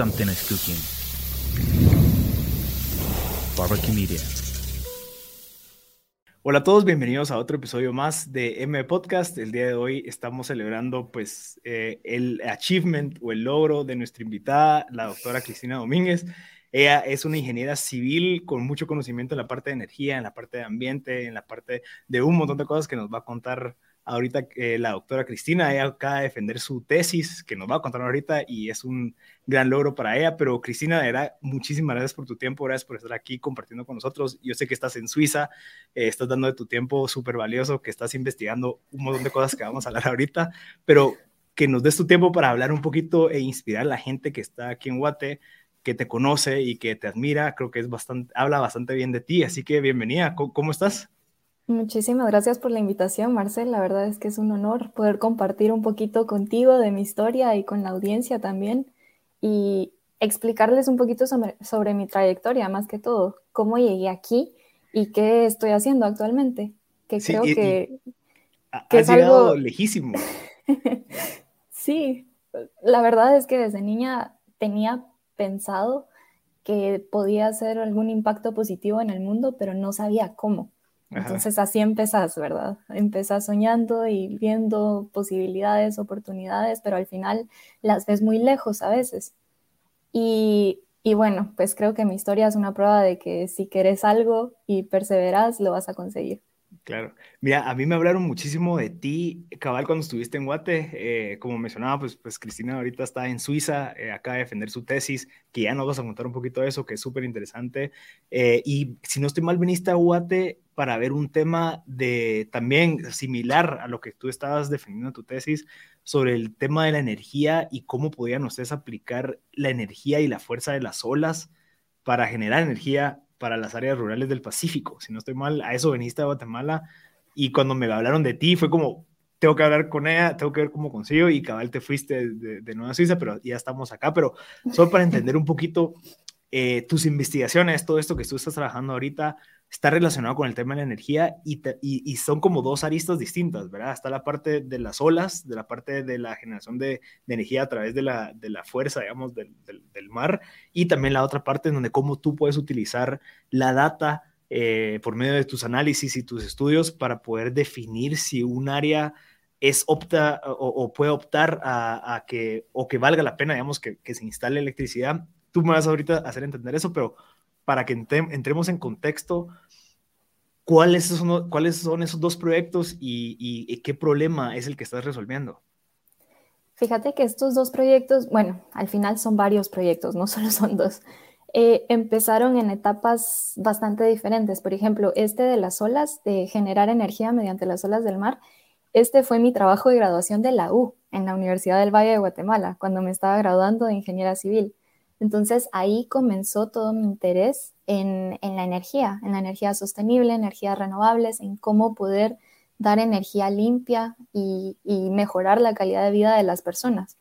something is cooking. Barbecue Media. Hola a todos, bienvenidos a otro episodio más de M Podcast. El día de hoy estamos celebrando pues eh, el achievement o el logro de nuestra invitada, la doctora Cristina Domínguez. Ella es una ingeniera civil con mucho conocimiento en la parte de energía, en la parte de ambiente, en la parte de un montón de cosas que nos va a contar ahorita eh, la doctora Cristina. Ella acaba de defender su tesis, que nos va a contar ahorita, y es un gran logro para ella. Pero Cristina, de verdad, muchísimas gracias por tu tiempo, gracias por estar aquí compartiendo con nosotros. Yo sé que estás en Suiza, eh, estás dando de tu tiempo súper valioso, que estás investigando un montón de cosas que vamos a hablar ahorita, pero que nos des tu tiempo para hablar un poquito e inspirar a la gente que está aquí en Guate que te conoce y que te admira, creo que es bastante, habla bastante bien de ti, así que bienvenida, ¿cómo, estás? Muchísimas gracias por la invitación, Marcel. La verdad es que es un honor poder compartir un poquito contigo de mi historia y con la audiencia también y explicarles un poquito sobre, mi trayectoria, más que todo, cómo llegué aquí y qué estoy haciendo actualmente, que creo que, que es algo lejísimo. sí, la verdad es que desde niña tenía pensado que podía hacer algún impacto positivo en el mundo, pero no sabía cómo. Entonces así empezás, ¿verdad? Empezás soñando y viendo posibilidades, oportunidades, pero al final las ves muy lejos a veces. Y, y bueno, pues creo que mi historia es una prueba de que si querés algo y perseveras, lo vas a conseguir. Claro. Mira, a mí me hablaron muchísimo de ti, cabal, cuando estuviste en Guate. Eh, como mencionaba, pues, pues Cristina ahorita está en Suiza, eh, acaba de defender su tesis, que ya nos vas a contar un poquito de eso, que es súper interesante. Eh, y si no estoy mal, viniste a Guate para ver un tema de también similar a lo que tú estabas defendiendo en tu tesis sobre el tema de la energía y cómo podían ustedes aplicar la energía y la fuerza de las olas para generar energía para las áreas rurales del Pacífico. Si no estoy mal, a eso veniste a Guatemala y cuando me hablaron de ti fue como, tengo que hablar con ella, tengo que ver cómo consigo y cabal te fuiste de, Nueva Suiza, pero ya estamos acá, pero solo para entender un poquito eh, tus investigaciones, todo esto que tú estás trabajando ahorita, está relacionado con el tema de la energía y, y, son como dos aristas distintas, ¿verdad? Está la parte de las olas, de la parte de la generación de, energía a través de la, de la fuerza, digamos, del, del, mar, y también la otra parte en donde cómo tú puedes utilizar la data eh, por medio de tus análisis y tus estudios para poder definir si un área es opta o, puede optar a, a, que, o que valga la pena, digamos, que, que se instale electricidad. Tú me vas ahorita a hacer entender eso, pero para que entremos en contexto, ¿cuáles son, esos dos proyectos y, qué problema es el que estás resolviendo? Fíjate que estos dos proyectos, bueno, al final son varios proyectos, no solo son dos. Eh, empezaron en etapas bastante diferentes. Por ejemplo, este de las olas, de generar energía mediante las olas del mar, este fue mi trabajo de graduación de la U en la Universidad del Valle de Guatemala, cuando me estaba graduando de ingeniera civil. Entonces ahí comenzó todo mi interés en, la energía, en la energía sostenible, energías renovables, en cómo poder dar energía limpia y, mejorar la calidad de vida de las personas.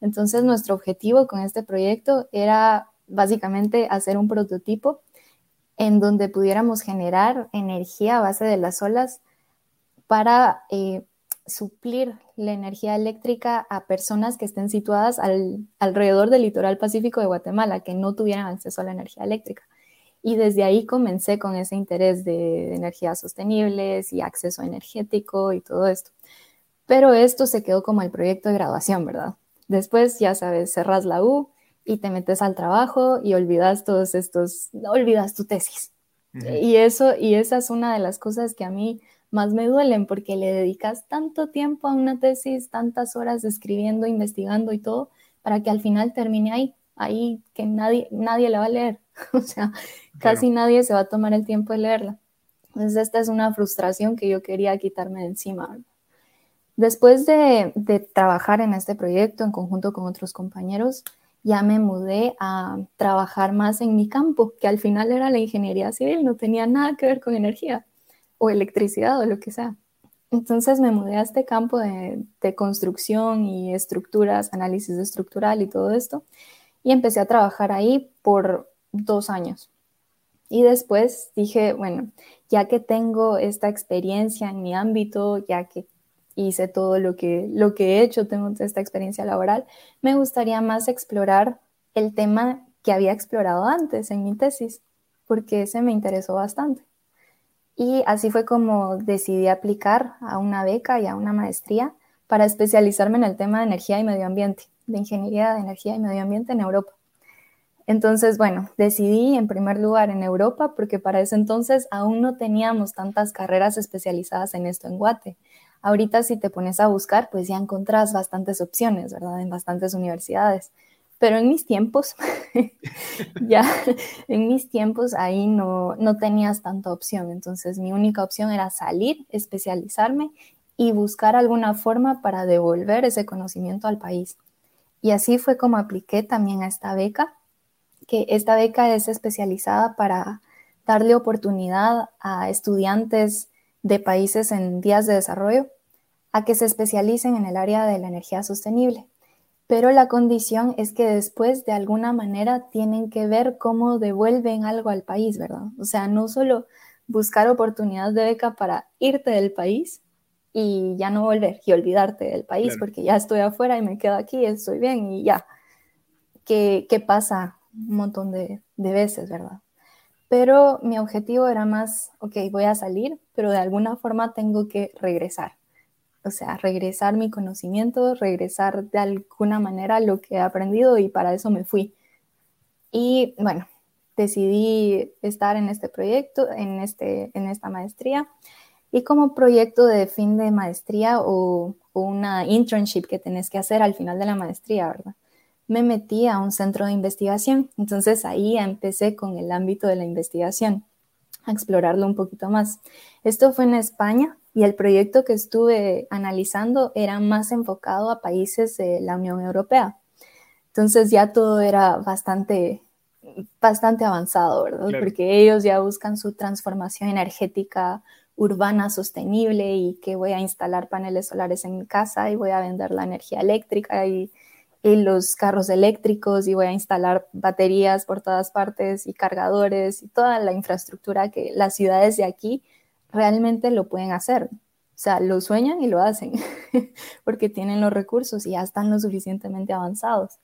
Entonces nuestro objetivo con este proyecto era básicamente hacer un prototipo en donde pudiéramos generar energía a base de las olas para eh, suplir la energía eléctrica a personas que estén situadas alrededor del litoral pacífico de Guatemala, que no tuvieran acceso a la energía eléctrica. Y desde ahí comencé con ese interés de energías sostenibles y acceso energético y todo esto. Pero esto se quedó como el proyecto de graduación, ¿verdad? Después, ya sabes, cerras la U y te metes al trabajo y olvidas todos estos, olvidas tu tesis. Y eso, y esa es una de las cosas que a mí más me duelen porque le dedicas tanto tiempo a una tesis, tantas horas escribiendo, investigando y todo, para que al final termine ahí, ahí que nadie, nadie la va a leer. o sea, casi nadie se va a tomar el tiempo de leerla. Entonces, esta es una frustración que yo quería quitarme de encima. Después de, de trabajar en este proyecto en conjunto con otros compañeros, ya me mudé a trabajar más en mi campo, que al final era la ingeniería civil, no tenía nada que ver con energía o electricidad o lo que sea. Entonces me mudé a este campo de, construcción y estructuras, análisis estructural y todo esto, y empecé a trabajar ahí por dos años. Y después dije, bueno, ya que tengo esta experiencia en mi ámbito, ya que hice todo lo que, lo que he hecho, tengo esta experiencia laboral, me gustaría más explorar el tema que había explorado antes en mi tesis, porque ese me interesó bastante. Y así fue como decidí aplicar a una beca y a una maestría para especializarme en el tema de energía y medio ambiente, de ingeniería de energía y medio ambiente en Europa. Entonces, bueno, decidí en primer lugar en Europa porque para ese entonces aún no teníamos tantas carreras especializadas en esto en Guate. Ahorita si te pones a buscar, pues ya encontrás bastantes opciones, ¿verdad? En bastantes universidades. Pero en mis tiempos, ya en mis tiempos ahí no, no tenías tanta opción. Entonces mi única opción era salir, especializarme y buscar alguna forma para devolver ese conocimiento al país. Y así fue como apliqué también a esta beca que esta beca es especializada para darle oportunidad a estudiantes de países en vías de desarrollo a que se especialicen en el área de la energía sostenible. Pero la condición es que después de alguna manera tienen que ver cómo devuelven algo al país, ¿verdad? O sea, no solo buscar oportunidades de beca para irte del país y ya no volver y olvidarte del país porque ya estoy afuera y me quedo aquí, estoy bien y ya. ¿Qué, qué pasa un montón de, veces, ¿verdad? Pero mi objetivo era más, ok, voy a salir, pero de alguna forma tengo que regresar. O sea, regresar mi conocimiento, regresar de alguna manera lo que he aprendido y para eso me fui. Y bueno, decidí estar en este proyecto, en, este, en esta maestría. Y como proyecto de fin de maestría o, o una internship que tenés que hacer al final de la maestría, ¿verdad? me metí a un centro de investigación. Entonces ahí empecé con el ámbito de la investigación, a explorarlo un poquito más. Esto fue en España y el proyecto que estuve analizando era más enfocado a países de la Unión Europea. Entonces ya todo era bastante, bastante avanzado, ¿verdad? Porque ellos ya buscan su transformación energética urbana sostenible y que voy a instalar paneles solares en mi casa y voy a vender la energía eléctrica y y los carros eléctricos y voy a instalar baterías por todas partes y cargadores y toda la infraestructura que las ciudades de aquí realmente lo pueden hacer. O sea, lo sueñan y lo hacen porque tienen los recursos y ya están lo suficientemente avanzados.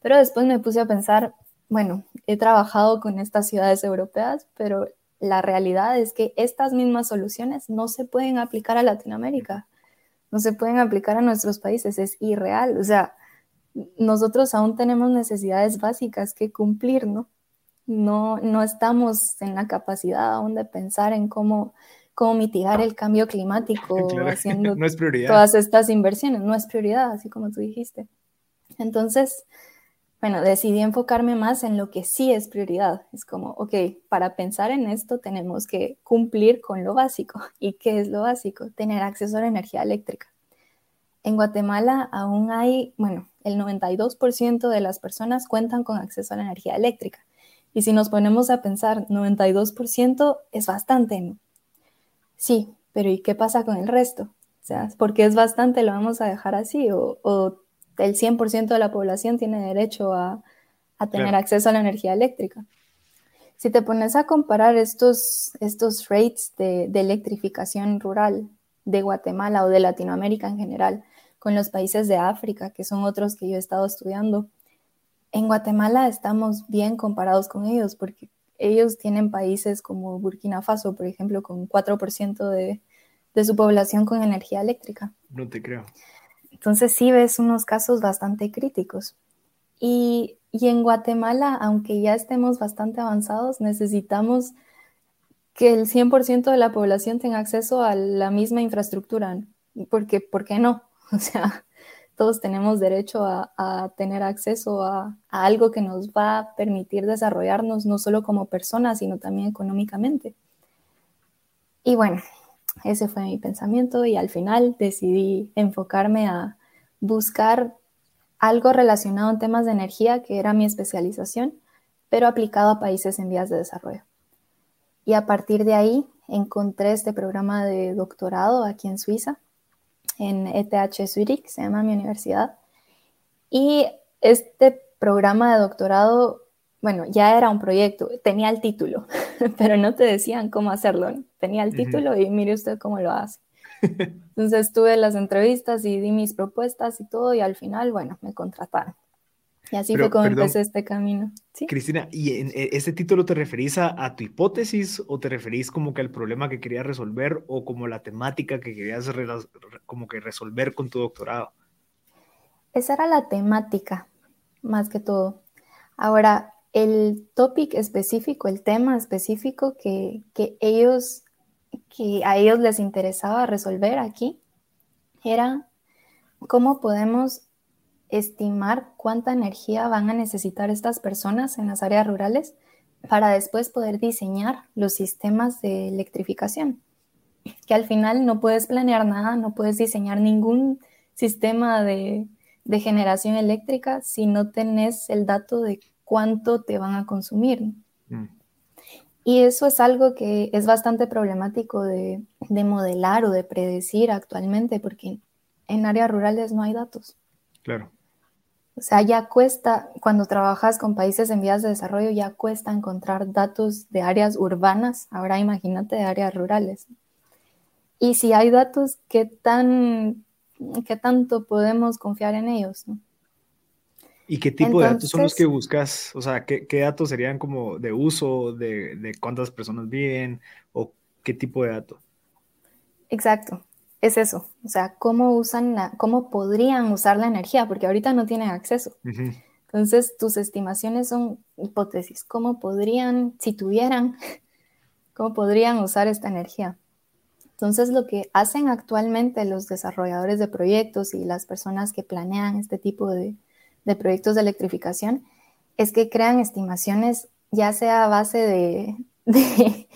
Pero después me puse a pensar, bueno, he trabajado con estas ciudades europeas, pero la realidad es que estas mismas soluciones no se pueden aplicar a Latinoamérica, no se pueden aplicar a nuestros países, es irreal. O sea, nosotros aún tenemos necesidades básicas que cumplir, ¿no? No, no estamos en la capacidad aún de pensar en cómo, cómo mitigar el cambio climático haciendo todas estas inversiones. No es prioridad, así como tú dijiste. Entonces, bueno, decidí enfocarme más en lo que sí es prioridad. Es como, ok, para pensar en esto tenemos que cumplir con lo básico. ¿Y qué es lo básico? Tener acceso a la energía eléctrica. En Guatemala aún hay, bueno, el 92% de las personas cuentan con acceso a la energía eléctrica. Y si nos ponemos a pensar, 92% es bastante, ¿no? Sí, pero ¿y qué pasa con el resto? O sea, porque es bastante, lo vamos a dejar así, o, el 100% de la población tiene derecho a, tener acceso a la energía eléctrica. Si te pones a comparar estos, estos rates de, de electrificación rural de Guatemala o de Latinoamérica en general, con los países de África, que son otros que yo he estado estudiando. En Guatemala estamos bien comparados con ellos porque ellos tienen países como Burkina Faso, por ejemplo, con 4% de, de su población con energía eléctrica. No te creo. Entonces sí ves unos casos bastante críticos. Y, y, en Guatemala, aunque ya estemos bastante avanzados, necesitamos que el 100% de la población tenga acceso a la misma infraestructura, porque ¿por qué no? O sea, todos tenemos derecho a, tener acceso a, algo que nos va a permitir desarrollarnos no solo como personas, sino también económicamente. Y bueno, ese fue mi pensamiento y al final decidí enfocarme a buscar algo relacionado en temas de energía, que era mi especialización, pero aplicado a países en vías de desarrollo. Y a partir de ahí encontré este programa de doctorado aquí en Suiza, en ETH Zurich, se llama mi universidad. Y este programa de doctorado, bueno, ya era un proyecto, tenía el título, pero no te decían cómo hacerlo. Tenía el título y mire usted cómo lo hace. Entonces tuve las entrevistas y di mis propuestas y todo y al final, bueno, me contrataron. Y así fue como empecé este camino. Cristina, ¿y en e, este título te referís a, tu hipótesis o te referís como que al problema que querías resolver o como la temática que querías como que resolver con tu doctorado? Esa era la temática, más que todo. Ahora, el topic específico, el tema específico que, que ellos, que a ellos les interesaba resolver aquí, era cómo podemos estimar cuánta energía van a necesitar estas personas en las áreas rurales para después poder diseñar los sistemas de electrificación. Que al final no puedes planear nada, no puedes diseñar ningún sistema de, generación eléctrica si no tenés el dato de cuánto te van a consumir. Mm. Y eso es algo que es bastante problemático de, de modelar o de predecir actualmente, porque en áreas rurales no hay datos. Claro. O sea, ya cuesta, cuando trabajas con países en vías de desarrollo, ya cuesta encontrar datos de áreas urbanas, ahora imagínate de áreas rurales. Y si hay datos, ¿qué, tan, qué tanto podemos confiar en ellos? ¿Y qué tipo de datos son los que buscas? O sea, ¿qué, ¿qué, datos serían como de uso, de, de cuántas personas viven o qué tipo de datos? Exacto es eso, o sea, cómo usan la, cómo podrían usar la energía, porque ahorita no tienen acceso. Entonces, tus estimaciones son hipótesis, cómo podrían, si tuvieran, cómo podrían usar esta energía. Entonces, lo que hacen actualmente los desarrolladores de proyectos y las personas que planean este tipo de, proyectos de electrificación es que crean estimaciones ya sea a base de,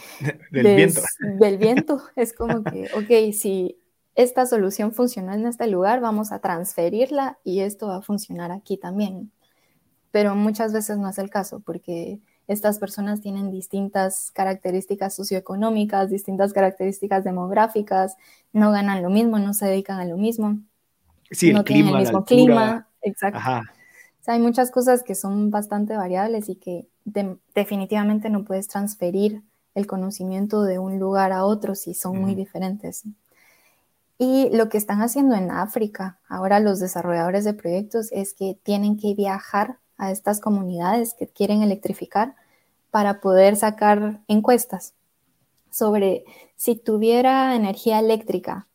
del viento. Del viento. Es como que, ok, si esta solución funcionó en este lugar, vamos a transferirla y esto va a funcionar aquí también. Pero muchas veces no es el caso porque estas personas tienen distintas características socioeconómicas, distintas características demográficas, no ganan lo mismo, no se dedican a lo mismo. Sí, no el tienen clima, el mismo clima. Exacto. hay muchas cosas que son bastante variables y que definitivamente no puedes transferir el conocimiento de un lugar a otro si son muy diferentes. Y lo que están haciendo en África, ahora los desarrolladores de proyectos, es que tienen que viajar a estas comunidades que quieren electrificar para poder sacar encuestas sobre si tuviera energía eléctrica,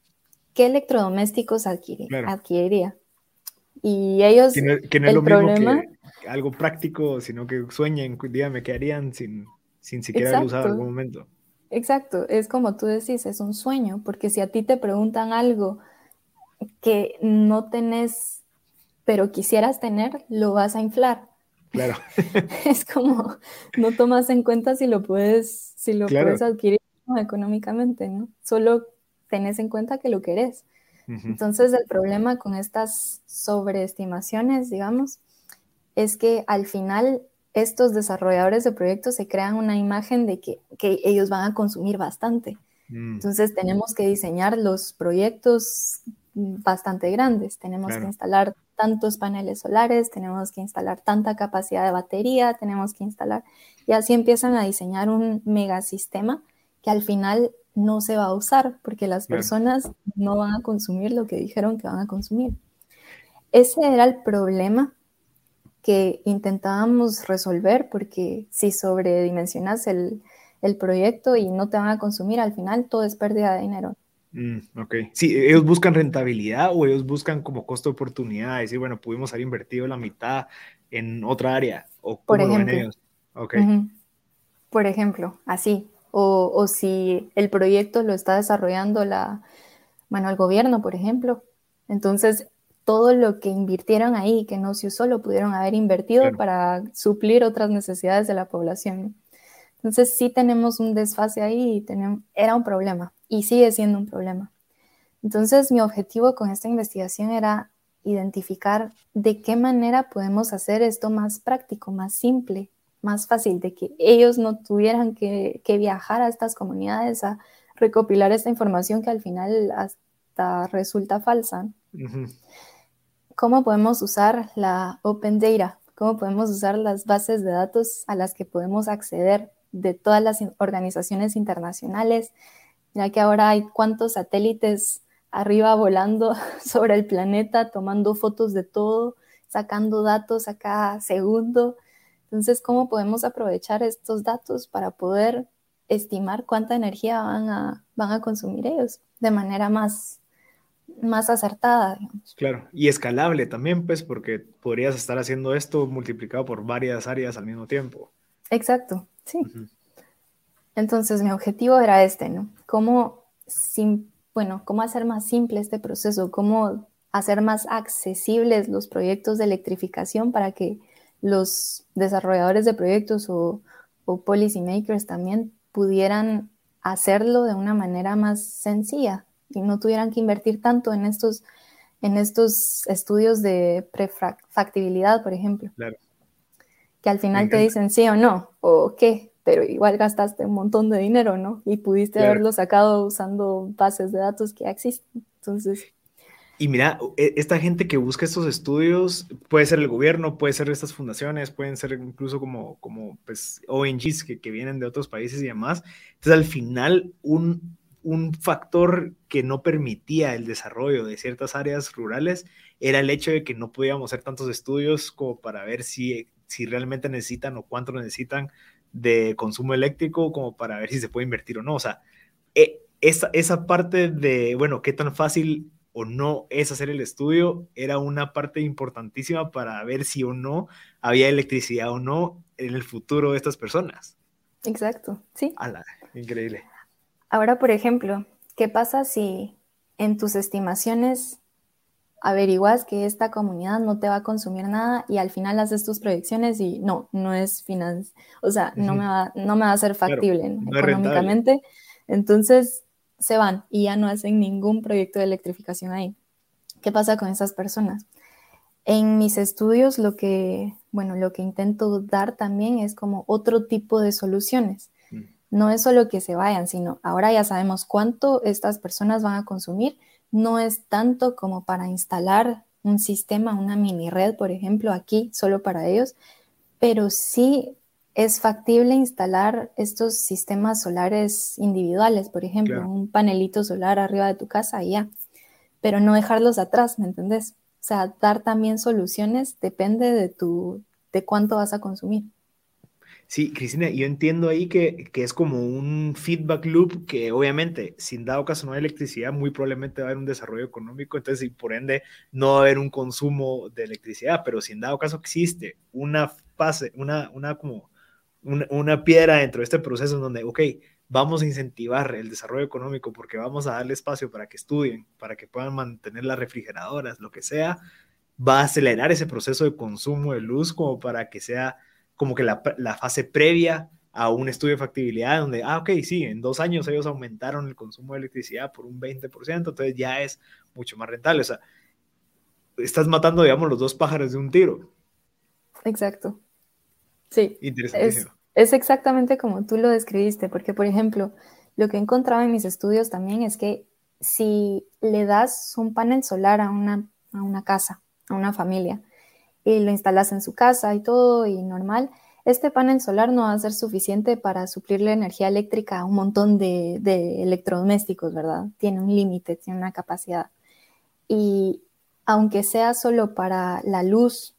¿qué electrodomésticos adquiriría? Y ellos, que no, es lo problema, que algo práctico, sino que sueñen, dígame, ¿qué harían sin, sin siquiera haber usado en algún momento? Exacto, es como tú decís, es un sueño, porque si a ti te preguntan algo que no tenés, pero quisieras tener, lo vas a inflar. Claro. es como, no tomas en cuenta si lo puedes, si lo puedes adquirir económicamente, ¿no? Solo tenés en cuenta que lo querés. Entonces, el problema con estas sobreestimaciones, digamos, es que al final estos desarrolladores de proyectos se crean una imagen de que, ellos van a consumir bastante. Mm. Entonces tenemos que diseñar los proyectos bastante grandes. Tenemos que instalar tantos paneles solares, tenemos que instalar tanta capacidad de batería, tenemos que instalar, y así empiezan a diseñar un megasistema que al final no se va a usar porque las personas no van a consumir lo que dijeron que van a consumir. Ese era el problema que intentábamos resolver, porque si sobredimensionas el, el proyecto y no te van a consumir, al final todo es pérdida de dinero. Mm, ok. Sí, ellos buscan rentabilidad o ellos buscan como costo de oportunidad, decir, bueno, pudimos haber invertido la mitad en otra área. O Por ejemplo. Por ejemplo, así. O, o, si el proyecto lo está desarrollando la, bueno, el gobierno, por ejemplo. Entonces, todo lo que invirtieron ahí, que no se usó, lo pudieron haber invertido para suplir otras necesidades de la población. Entonces sí tenemos un desfase ahí y tenemos, era un problema y sigue siendo un problema. Entonces mi objetivo con esta investigación era identificar de qué manera podemos hacer esto más práctico, más simple, más fácil, de que ellos no tuvieran que, viajar a estas comunidades a recopilar esta información que al final hasta resulta falsa cómo podemos usar la Open Data, cómo podemos usar las bases de datos a las que podemos acceder de todas las organizaciones internacionales, ya que ahora hay cuantos satélites arriba volando sobre el planeta, tomando fotos de todo sacando datos a cada segundo. Entonces, ¿cómo podemos aprovechar estos datos para poder estimar cuánta energía van a, van a consumir ellos de manera más, más acertada? Digamos. Claro, y escalable también, pues, porque podrías estar haciendo esto multiplicado por varias áreas al mismo tiempo. Exacto, sí. Entonces, mi objetivo era este, ¿no? ¿Cómo, bueno, cómo hacer más simple este proceso? ¿Cómo hacer más accesibles los proyectos de electrificación para que los desarrolladores de proyectos o, o policy makers también pudieran hacerlo de una manera más sencilla y no tuvieran que invertir tanto en estos, en estos estudios de prefactibilidad, por ejemplo. Claro. Que al final te dicen sí o no, o qué, pero igual gastaste un montón de dinero, ¿no? Y pudiste haberlo sacado usando bases de datos que ya existen. Entonces, y mira, e, esta gente que busca estos estudios puede ser el gobierno, puede ser estas fundaciones, pueden ser incluso como, como pues, ONGs que, que vienen de otros países y demás. Entonces, al final, un, un factor que no permitía el desarrollo de ciertas áreas rurales era el hecho de que no podíamos hacer tantos estudios como para ver si, si realmente necesitan o cuánto necesitan de consumo eléctrico como para ver si se puede invertir o no. O sea, e, esa, esa parte de, bueno, qué tan fácil o no es hacer el estudio, era una parte importantísima para ver si o no había electricidad o no en el futuro de estas personas. Exacto, sí. Ala, increíble. Ahora, por ejemplo, ¿qué pasa si en tus estimaciones averiguas que esta comunidad no te va a consumir nada y al final haces tus proyecciones y no, no es finance, o sea, no, me va, no me va a ser factible económicamente. Entonces, se van y ya no hacen ningún proyecto de electrificación ahí. ¿Qué pasa con esas personas? En mis estudios lo que, bueno, lo que intento dar también es como otro tipo de soluciones. No es solo que se vayan, sino ahora ya sabemos cuánto estas personas van a consumir. No es tanto como para instalar un sistema, una mini red, por ejemplo, aquí solo para ellos, pero sí es factible instalar estos sistemas solares individuales, por ejemplo, un panelito solar arriba de tu casa y ya, pero no dejarlos atrás, ¿me entendés? O sea, dar también soluciones depende de tu, de cuánto vas a consumir. Sí, Cristina, yo entiendo ahí que, que, es como un feedback loop que obviamente, sin dado caso no hay electricidad, muy probablemente va a haber un desarrollo económico, entonces y por ende no va a haber un consumo de electricidad, pero sin dado caso existe una fase, una, una como una, piedra dentro de este proceso en donde, ok, vamos a incentivar el desarrollo económico porque vamos a darle espacio para que estudien, para que puedan mantener las refrigeradoras, lo que sea, va a acelerar ese proceso de consumo de luz como para que sea como que la, fase previa a un estudio de factibilidad donde, ah, ok, sí, en dos años ellos aumentaron el consumo de electricidad por un 20%, entonces ya es mucho más rentable. O sea, estás matando, digamos, los dos pájaros de un tiro. Exacto. Sí. Interesantísimo. Es, exactamente como tú lo describiste, porque, por ejemplo, lo que he encontrado en mis estudios también es que si le das un panel solar a una, a una casa, a una familia, y lo instalas en su casa y todo, y normal, este panel solar no va a ser suficiente para suplirle energía eléctrica a un montón de, electrodomésticos, ¿verdad? Tiene un límite, tiene una capacidad. Y aunque sea solo para la luz,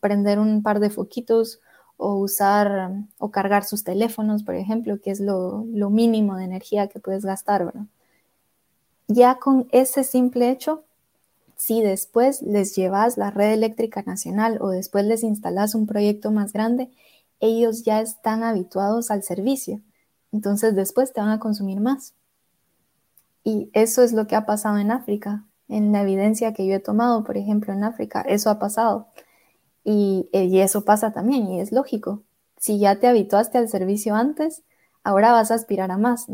prender un par de foquitos o usar o cargar sus teléfonos, por ejemplo, que es lo, mínimo de energía que puedes gastar, ¿verdad? Ya con ese simple hecho, si después les llevas la red eléctrica nacional o después les instalas un proyecto más grande, ellos ya están habituados al servicio. Entonces después te van a consumir más. Y eso es lo que ha pasado en África. En la evidencia que yo he tomado, por ejemplo, en África, eso ha pasado. Eh, y, eso pasa también, y es lógico. Si ya te habituaste al servicio antes, ahora vas a aspirar a más.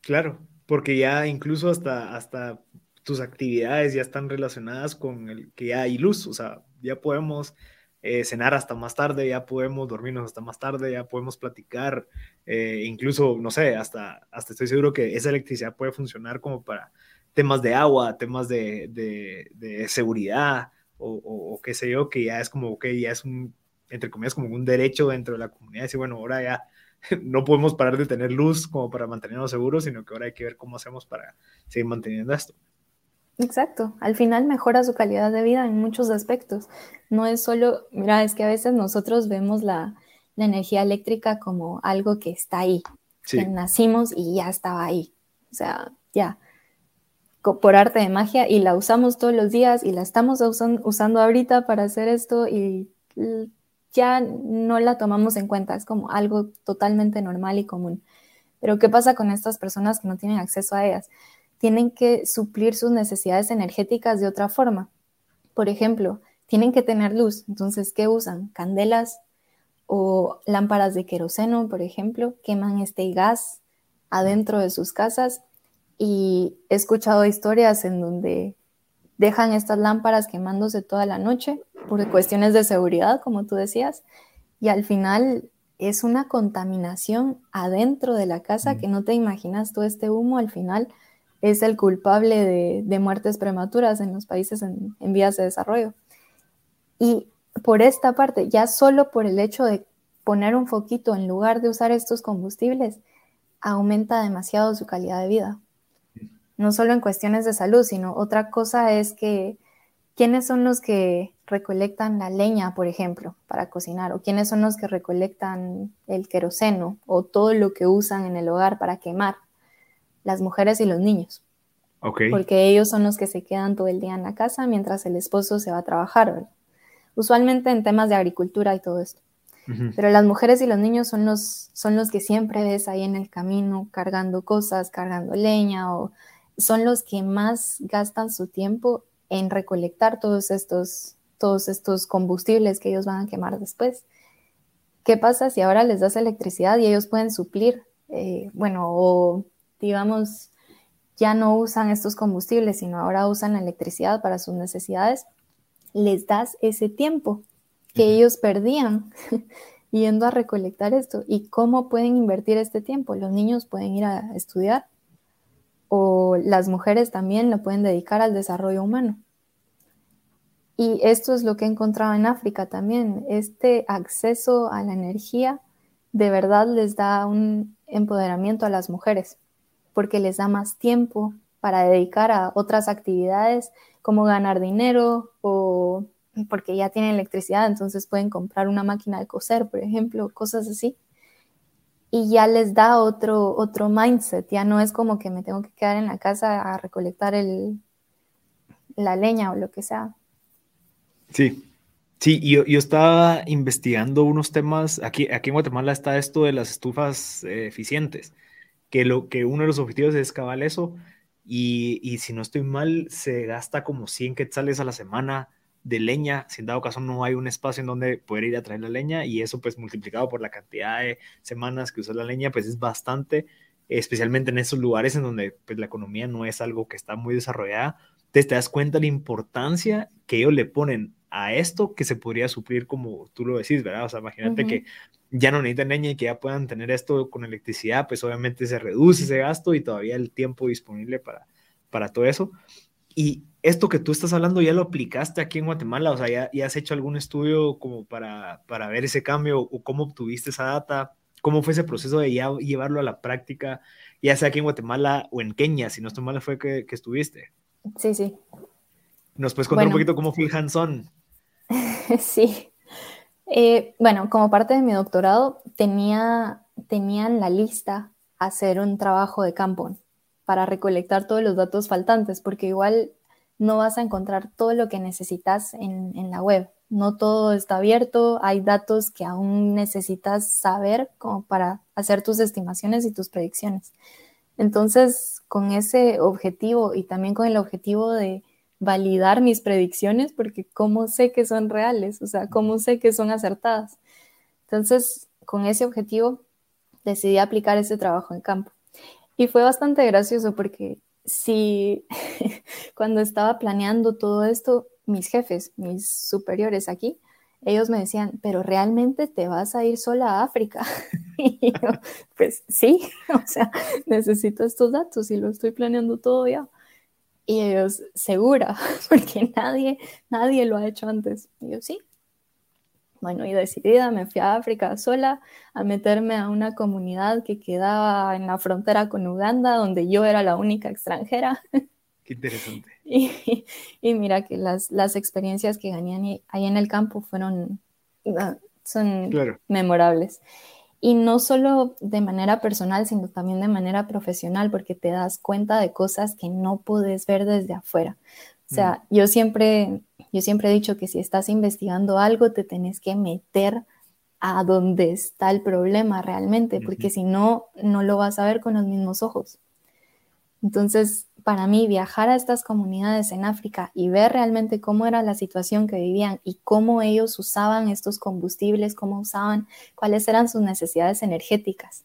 Claro, porque ya incluso hasta, hasta tus actividades ya están relacionadas con el que ya hay luz, o sea, ya podemos eh, cenar hasta más tarde, ya podemos dormirnos hasta más tarde, ya podemos platicar, eh, incluso, no sé, hasta, hasta estoy seguro que esa electricidad puede funcionar como para temas de agua, temas de, de, de seguridad, o, qué sé yo, que ya es como, que ya es un, entre comillas, como un derecho dentro de la comunidad, y bueno, ahora ya no podemos parar de tener luz como para mantenernos seguros, sino que ahora hay que ver cómo hacemos para seguir manteniendo esto. Exacto, al final mejora su calidad de vida en muchos aspectos. No es solo, mira, es que a veces nosotros vemos la, energía eléctrica como algo que está ahí, que nacimos y ya estaba ahí. O sea, ya, por arte de magia y la usamos todos los días y la estamos usando ahorita para hacer esto y ya no la tomamos en cuenta, es como algo totalmente normal y común. Pero ¿qué pasa con estas personas que no tienen acceso a ellas? Tienen que suplir sus necesidades energéticas de otra forma. Por ejemplo, tienen que tener luz. Entonces, ¿qué usan? Candelas o lámparas de queroseno, por ejemplo, queman este gas adentro de sus casas y he escuchado historias en donde dejan estas lámparas quemándose toda la noche por cuestiones de seguridad, como tú decías, y al final es una contaminación adentro de la casa que no te imaginas todo este humo al final es el culpable de, muertes prematuras en los países en, vías de desarrollo. Y por esta parte, ya solo por el hecho de poner un foquito en lugar de usar estos combustibles, aumenta demasiado su calidad de vida. No solo en cuestiones de salud, sino otra cosa es que quiénes son los que recolectan la leña, por ejemplo, para cocinar, o quiénes son los que recolectan el queroseno o todo lo que usan en el hogar para quemar, las mujeres y los niños. Porque ellos son los que se quedan todo el día en la casa mientras el esposo se va a trabajar, usualmente en temas de agricultura y todo esto. Pero las mujeres y los niños son los, son los que siempre ves ahí en el camino cargando cosas, cargando leña, o son los que más gastan su tiempo en recolectar todos estos todos estos combustibles que ellos van a quemar después. ¿Qué pasa si ahora les das electricidad y ellos pueden suplir? Eh, bueno, o digamos, ya no usan estos combustibles, sino ahora usan la electricidad para sus necesidades, les das ese tiempo que ellos perdían yendo a recolectar esto. ¿Y cómo pueden invertir este tiempo? Los niños pueden ir a estudiar o las mujeres también lo pueden dedicar al desarrollo humano. Y esto es lo que he encontrado en África también. Este acceso a la energía de verdad les da un empoderamiento a las mujeres, porque les da más tiempo para dedicar a otras actividades como ganar dinero o porque ya tienen electricidad, entonces pueden comprar una máquina de coser, por ejemplo, cosas así. Y ya les da otro, otro mindset, ya no es como que me tengo que quedar en la casa a recolectar el, la leña o lo que sea. Sí, sí, yo, yo estaba investigando unos temas, aquí, aquí en Guatemala está esto de las estufas eh, eficientes, que, lo, que uno de los objetivos es cabal eso, y, y, si no estoy mal, se gasta como 100 quetzales a la semana de leña, si en dado caso no hay un espacio en donde poder ir a traer la leña, y eso pues multiplicado por la cantidad de semanas que usas la leña, pues es bastante, especialmente en esos lugares en donde pues la economía no es algo que está muy desarrollada, te, te das cuenta de la importancia que ellos le ponen a esto que se podría suplir como tú lo decís, ¿verdad? O sea, imagínate que ya no necesitan leña y que ya puedan tener esto con electricidad, pues obviamente se reduce ese gasto y todavía el tiempo disponible para, para todo eso. Y esto que tú estás hablando ya lo aplicaste aquí en Guatemala, o sea, ya, ya has hecho algún estudio como para, para ver ese cambio o cómo obtuviste esa data, cómo fue ese proceso de ya llevarlo a la práctica, ya sea aquí en Guatemala o en Kenia, si no estoy mal fue que, que estuviste. Sí, sí. ¿Nos puedes contar un poquito cómo fue el hands-on? sí. Eh, bueno, como parte de mi doctorado tenía, en la lista hacer un trabajo de campo para recolectar todos los datos faltantes, porque igual no vas a encontrar todo lo que necesitas en, en la web. No todo está abierto, hay datos que aún necesitas saber como para hacer tus estimaciones y tus predicciones. Entonces, con ese objetivo y también con el objetivo de validar mis predicciones porque cómo sé que son reales, o sea, cómo sé que son acertadas. Entonces, con ese objetivo, decidí aplicar ese trabajo en campo. Y fue bastante gracioso porque si cuando estaba planeando todo esto, mis jefes, mis superiores aquí, ellos me decían, pero realmente te vas a ir sola a África. y yo, pues sí, o sea, necesito estos datos y lo estoy planeando todo ya. Y ellos, segura, porque nadie, nadie lo ha hecho antes. Y yo, sí. Bueno, y decidida me fui a África sola a meterme a una comunidad que quedaba en la frontera con Uganda, donde yo era la única extranjera. Qué interesante. Y, mira que las, las experiencias que gané ahí en el campo fueron, ah, son memorables. Y no solo de manera personal, sino también de manera profesional, porque te das cuenta de cosas que no puedes ver desde afuera. O sea, mm. yo siempre, yo siempre he dicho que si estás investigando algo, te tenés que meter a donde está el problema realmente, porque si no, no lo vas a ver con los mismos ojos. Entonces, para mí, viajar a estas comunidades en África y ver realmente cómo era la situación que vivían y cómo ellos usaban estos combustibles, cómo usaban, cuáles eran sus necesidades energéticas,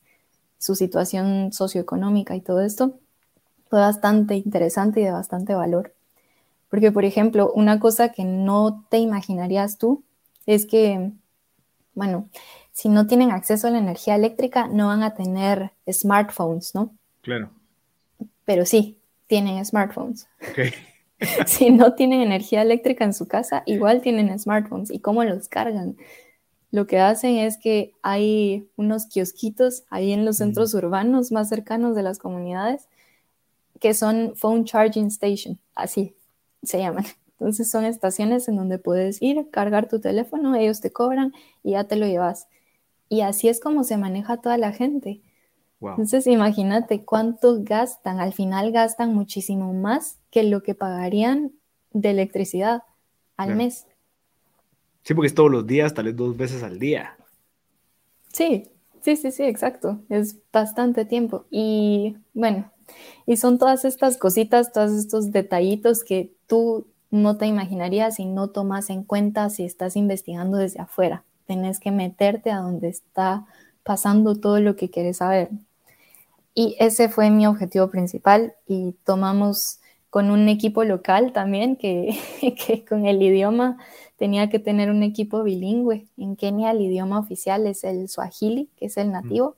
su situación socioeconómica y todo esto, fue bastante interesante y de bastante valor. Porque, por ejemplo, una cosa que no te imaginarías tú es que, bueno, si no tienen acceso a la energía eléctrica, no van a tener smartphones, ¿no? Claro. Pero sí, tienen smartphones. si no tienen energía eléctrica en su casa, igual tienen smartphones. ¿Y cómo los cargan? Lo que hacen es que hay unos kiosquitos ahí en los centros urbanos más cercanos de las comunidades que son phone charging station, así, se llaman. Entonces son estaciones en donde puedes ir, cargar tu teléfono, ellos te cobran y ya te lo llevas. Y así es como se maneja toda la gente. Entonces imagínate cuánto gastan. Al final gastan muchísimo más que lo que pagarían de electricidad al mes. Sí, porque es todos los días, tal vez dos veces al día. Sí, sí, sí, sí, exacto. Es bastante tiempo. Y bueno, y son todas estas cositas, todos estos detallitos que tú no te imaginarías y no tomas en cuenta si estás investigando desde afuera. Tienes que meterte a donde está pasando todo lo que quieres saber. Y ese fue mi objetivo principal y tomamos con un equipo local también que, que, con el idioma tenía que tener un equipo bilingüe. En Kenia el idioma oficial es el swahili, que es el nativo,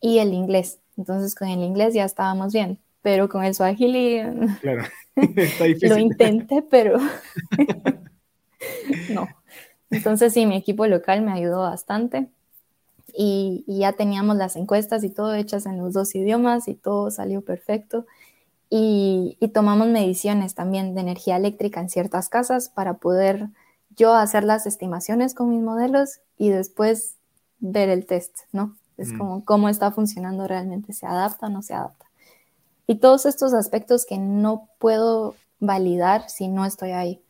y el inglés. Entonces con el inglés ya estábamos bien, pero con el swahili claro. Está lo intenté, pero no. Entonces sí, mi equipo local me ayudó bastante y, ya teníamos las encuestas y todo hechas en los dos idiomas y todo salió perfecto. Y, y, tomamos mediciones también de energía eléctrica en ciertas casas para poder yo hacer las estimaciones con mis modelos y después ver el test, ¿no? Es mm. como cómo está funcionando realmente, se adapta o no se adapta. Y todos estos aspectos que no puedo validar si no estoy ahí.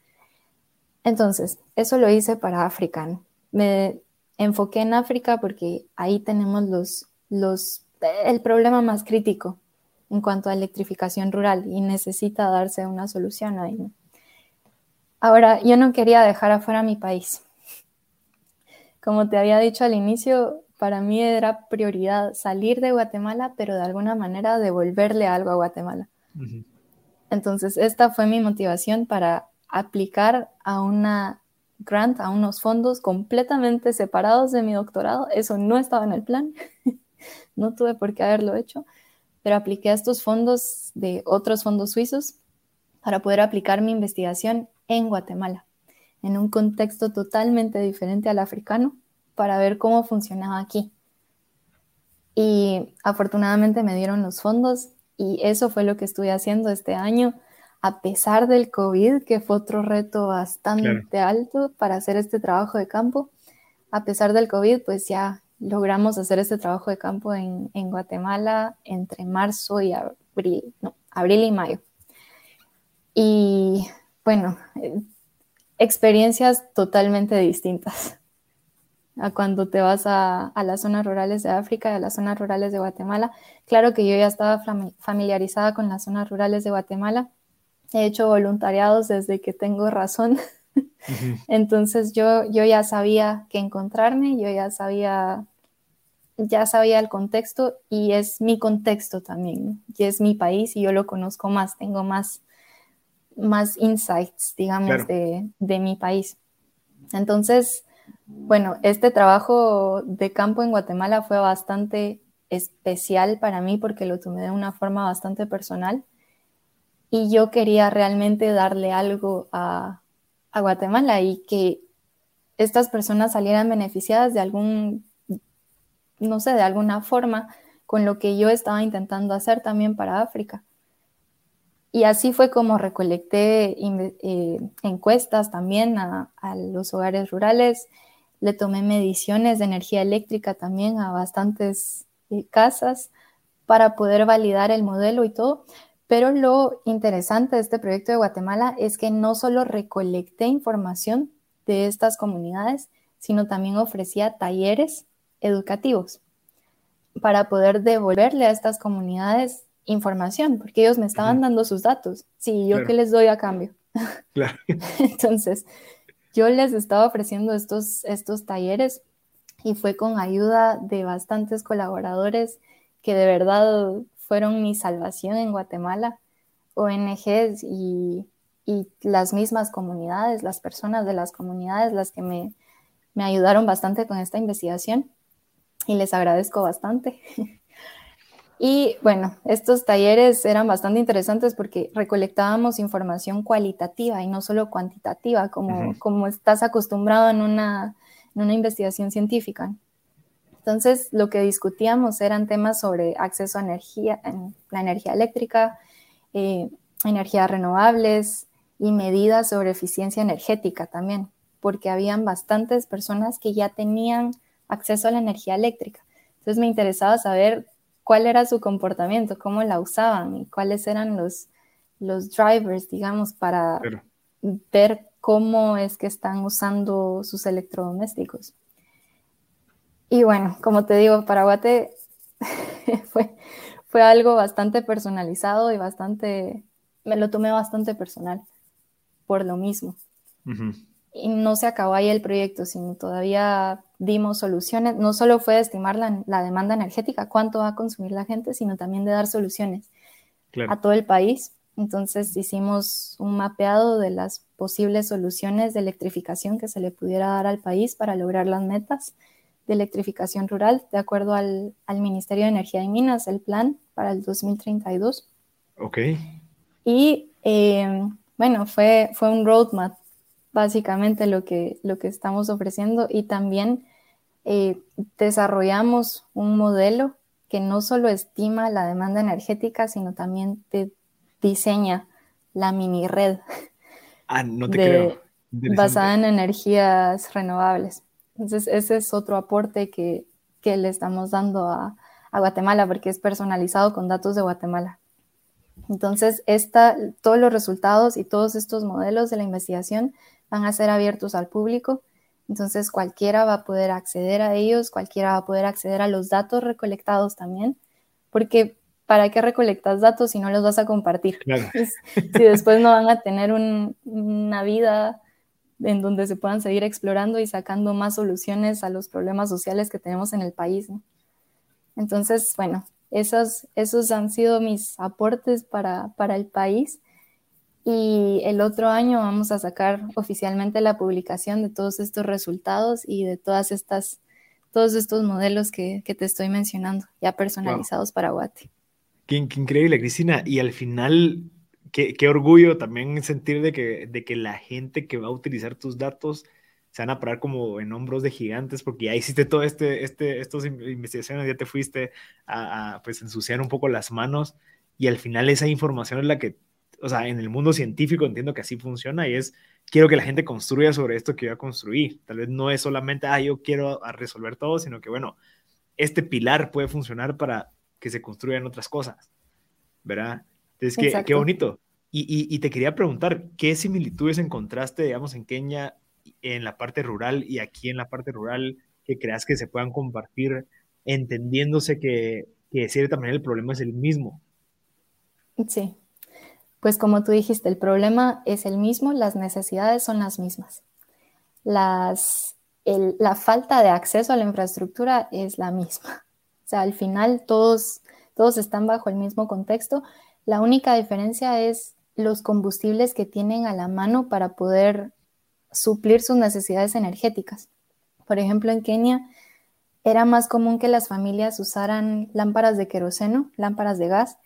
Entonces, eso lo hice para African. Me enfoqué en África porque ahí tenemos los, los, el problema más crítico en cuanto a electrificación rural y necesita darse una solución ahí. Ahora, yo no quería dejar afuera mi país. Como te había dicho al inicio, para mí era prioridad salir de Guatemala, pero de alguna manera devolverle algo a Guatemala. Entonces, esta fue mi motivación para aplicar a una grant, a unos fondos completamente separados de mi doctorado. Eso no estaba en el plan, no tuve por qué haberlo hecho, pero apliqué a estos fondos de otros fondos suizos para poder aplicar mi investigación en Guatemala, en un contexto totalmente diferente al africano, para ver cómo funcionaba aquí. Y afortunadamente me dieron los fondos y eso fue lo que estuve haciendo este año a pesar del COVID, que fue otro reto bastante alto para hacer este trabajo de campo, a pesar del COVID, pues ya logramos hacer este trabajo de campo en, Guatemala entre marzo y abril, no, abril y mayo. Y bueno, eh, experiencias totalmente distintas a cuando te vas a, a, las zonas rurales de África y a las zonas rurales de Guatemala. Claro que yo ya estaba familiarizada con las zonas rurales de Guatemala, he hecho voluntariados desde que tengo razón. Entonces yo, yo ya sabía qué encontrarme, yo ya sabía, ya sabía el contexto y es mi contexto también, y es mi país y yo lo conozco más, tengo más, más insights, digamos, de, de mi país. Entonces, bueno, este trabajo de campo en Guatemala fue bastante especial para mí porque lo tomé de una forma bastante personal y yo quería realmente darle algo a, Guatemala y que estas personas salieran beneficiadas de algún, no sé, de alguna forma con lo que yo estaba intentando hacer también para África. Y así fue como recolecté eh, encuestas también a, los hogares rurales. Le tomé mediciones de energía eléctrica también a bastantes eh, casas para poder validar el modelo y todo. Pero lo interesante de este proyecto de Guatemala es que no solo recolecté información de estas comunidades, sino también ofrecía talleres educativos para poder devolverle a estas comunidades información, porque ellos me estaban dando sus datos. Sí, ¿yo qué les doy a cambio? Claro. Entonces, yo les estaba ofreciendo estos, estos talleres y fue con ayuda de bastantes colaboradores que de verdad fueron mi salvación en Guatemala, ONGs y, y las mismas comunidades, las personas de las comunidades, las que me, me ayudaron bastante con esta investigación y les agradezco bastante. Y bueno, estos talleres eran bastante interesantes porque recolectábamos información cualitativa y no solo cuantitativa, como, como estás acostumbrado en una, en una investigación científica. Entonces, lo que discutíamos eran temas sobre acceso a energía, la energía eléctrica, eh, energías renovables y medidas sobre eficiencia energética también, porque habían bastantes personas que ya tenían acceso a la energía eléctrica. Entonces me interesaba saber cuál era su comportamiento, cómo la usaban y cuáles eran los, los drivers, digamos, para ver cómo es que están usando sus electrodomésticos. Y bueno, como te digo, Paraguate fue, fue algo bastante personalizado y bastante, me lo tomé bastante personal por lo mismo. Y no se acabó ahí el proyecto, sino todavía dimos soluciones. No solo fue de estimar la, demanda energética, cuánto va a consumir la gente, sino también de dar soluciones a todo el país. Entonces hicimos un mapeado de las posibles soluciones de electrificación que se le pudiera dar al país para lograr las metas de electrificación rural, de acuerdo al, Ministerio de Energía y Minas, el plan para el 2032. Ok. Y eh, bueno, fue, fue un roadmap, básicamente lo que, lo que estamos ofreciendo y también eh, desarrollamos un modelo que no solo estima la demanda energética, sino también te diseña la mini red. Ah, no te creo. Basada en energías renovables. Entonces, ese es otro aporte que, que le estamos dando a, a, Guatemala, porque es personalizado con datos de Guatemala. Entonces, esta, todos los resultados y todos estos modelos de la investigación van a ser abiertos al público entonces cualquiera va a poder acceder a ellos, cualquiera va a poder acceder a los datos recolectados también, porque ¿para qué recolectas datos si no los vas a compartir? si después no van a tener una vida en donde se puedan seguir explorando y sacando más soluciones a los problemas sociales que tenemos en el país. Entonces, bueno, esos, esos han sido mis aportes para, para el país y el otro año vamos a sacar oficialmente la publicación de todos estos resultados y de todas estas, todos estos modelos que, que te estoy mencionando, ya personalizados para Guate. Qué, increíble, Cristina. Y al final, qué, qué, orgullo también sentir de que, de que la gente que va a utilizar tus datos se van a parar como en hombros de gigantes porque ya hiciste todo este, este, estas investigaciones, ya te fuiste a, a pues ensuciar un poco las manos y al final esa información es la que o sea, en el mundo científico entiendo que así funciona y es, quiero que la gente construya sobre esto que yo a construir. Tal vez no es solamente, ah, yo quiero resolver todo, sino que, bueno, este pilar puede funcionar para que se construyan otras cosas, ¿verdad? Entonces, qué, qué bonito. Y, y, te quería preguntar, ¿qué similitudes encontraste, digamos, en Kenia, en la parte rural y aquí en la parte rural, que creas que se puedan compartir, entendiéndose que, que de cierta manera el problema es el mismo? Sí, pues como tú dijiste, el problema es el mismo, las necesidades son las mismas. Las, la falta de acceso a la infraestructura es la misma. O sea, al final todos, todos están bajo el mismo contexto. La única diferencia es los combustibles que tienen a la mano para poder suplir sus necesidades energéticas. Por ejemplo, en Kenia era más común que las familias usaran lámparas de queroseno, lámparas de gas,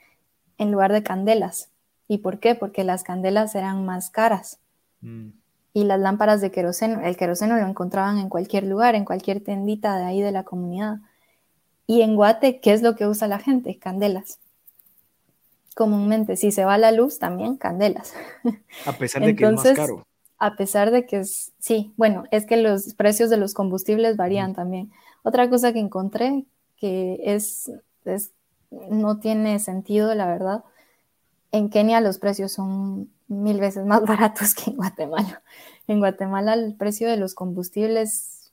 en lugar de candelas, ¿Y por qué? Porque las candelas eran más caras. Mm. Y las lámparas de queroseno, el queroseno lo encontraban en cualquier lugar, en cualquier tendita de ahí de la comunidad. Y en Guate, ¿qué es lo que usa la gente? Candelas. Comúnmente, si se va la luz, también candelas. A pesar de que es más caro. A pesar de que es, sí, bueno, es que los precios de los combustibles varían también. Otra cosa que encontré que es, es, no tiene sentido, la verdad, en Kenia los precios son mil veces más baratos que en Guatemala. En Guatemala el precio de los combustibles,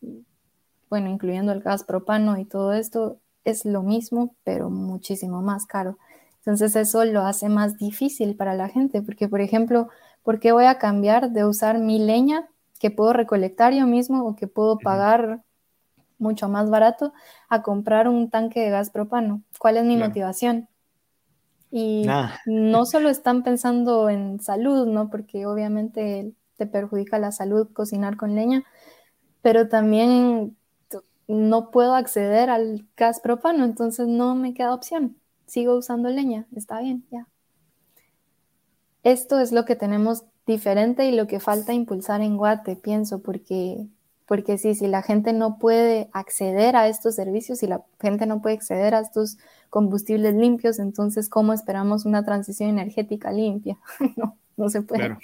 bueno, incluyendo el gas propano y todo esto, es lo mismo, pero muchísimo más caro. Entonces eso lo hace más difícil para la gente, porque por ejemplo, ¿por qué voy a cambiar de usar mi leña que puedo recolectar yo mismo o que puedo pagar mucho más barato a comprar un tanque de gas propano? ¿Cuál es mi motivación? Y no solo están pensando en salud, ¿no? Porque obviamente te perjudica la salud cocinar con leña, pero también no puedo acceder al gas propano, entonces no me queda opción sigo usando leña, está bien, ya. Esto es lo que tenemos diferente y lo que falta impulsar en Guate, pienso, porque, porque sí, si la gente no puede acceder a estos servicios, si la gente no puede acceder a estos combustibles limpios, entonces, ¿cómo esperamos una transición energética limpia? no, no se puede.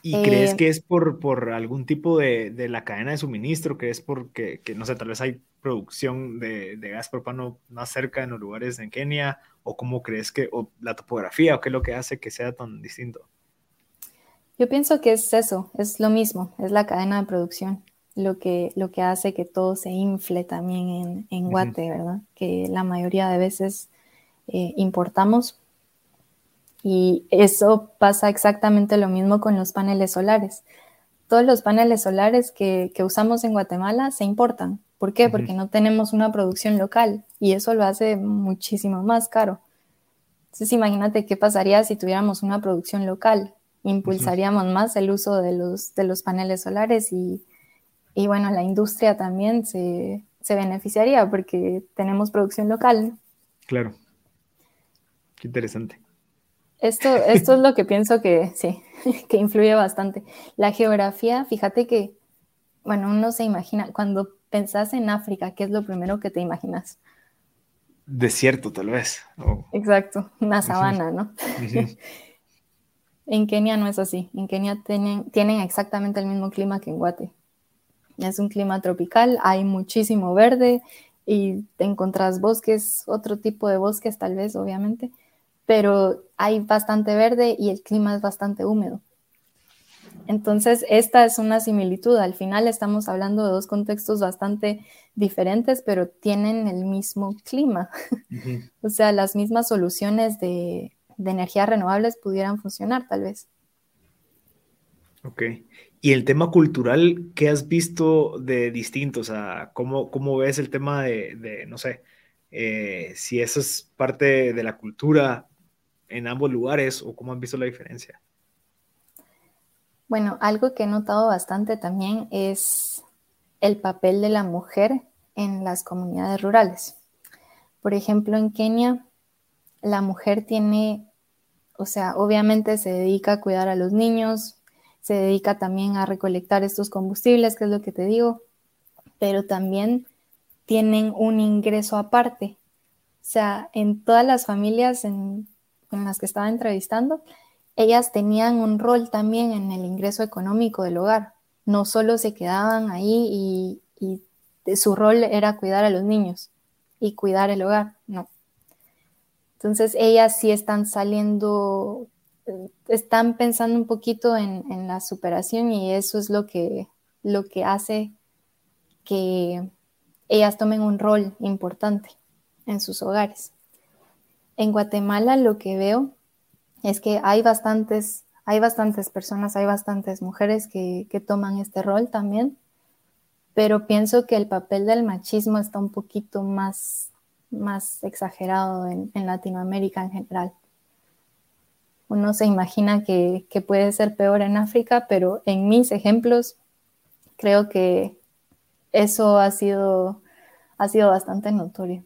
¿Y crees eh, que es por, por algún tipo de, de, la cadena de suministro? ¿Crees porque, que, no sé, tal vez hay producción de, de, gas propano más cerca en los lugares en Kenia? ¿O cómo crees que, o la topografía, o qué es lo que hace que sea tan distinto? Yo pienso que es eso, es lo mismo, es la cadena de producción lo que, lo que hace que todo se infle también en, en Guate, ¿verdad? Que la mayoría de veces eh, importamos y eso pasa exactamente lo mismo con los paneles solares. Todos los paneles solares que, usamos en Guatemala se importan. ¿Por qué? Porque no tenemos una producción local y eso lo hace muchísimo más caro. Entonces imagínate qué pasaría si tuviéramos una producción local. Impulsaríamos más el uso de los, de los paneles solares y, y bueno, la industria también se, se, beneficiaría porque tenemos producción local. Claro. Qué interesante. Esto, esto es lo que pienso que sí, que influye bastante. La geografía, fíjate que, bueno, uno se imagina, cuando pensás en África, ¿qué es lo primero que te imaginas? Desierto, tal vez. Exacto, una sabana, ¿no? en Kenia no es así. En Kenia tienen, tienen exactamente el mismo clima que en Guate. Es un clima tropical, hay muchísimo verde y te encontrás bosques, otro tipo de bosques tal vez, obviamente, pero hay bastante verde y el clima es bastante húmedo. Entonces, esta es una similitud. Al final estamos hablando de dos contextos bastante diferentes, pero tienen el mismo clima. o sea, las mismas soluciones de, energías renovables pudieran funcionar, tal vez. Ok. Y el tema cultural, ¿qué has visto de distinto? O sea, ¿cómo, cómo ves el tema de, no sé, eh, si eso es parte de la cultura en ambos lugares o cómo han visto la diferencia? Bueno, algo que he notado bastante también es el papel de la mujer en las comunidades rurales. Por ejemplo, en Kenia, la mujer tiene, o sea, obviamente se dedica a cuidar a los niños, se dedica también a recolectar estos combustibles, que es lo que te digo, pero también tienen un ingreso aparte. O sea, en todas las familias, en con las que estaba entrevistando, ellas tenían un rol también en el ingreso económico del hogar. No solo se quedaban ahí y, su rol era cuidar a los niños y cuidar el hogar, no. Entonces ellas sí están saliendo, están pensando un poquito en, en, la superación y eso es lo que, lo que hace que ellas tomen un rol importante en sus hogares. En Guatemala lo que veo es que hay bastantes, hay bastantes personas, hay bastantes mujeres que, toman este rol también, pero pienso que el papel del machismo está un poquito más, más exagerado en, Latinoamérica en general. Uno se imagina que, puede ser peor en África, pero en mis ejemplos creo que eso ha sido, ha sido bastante notorio.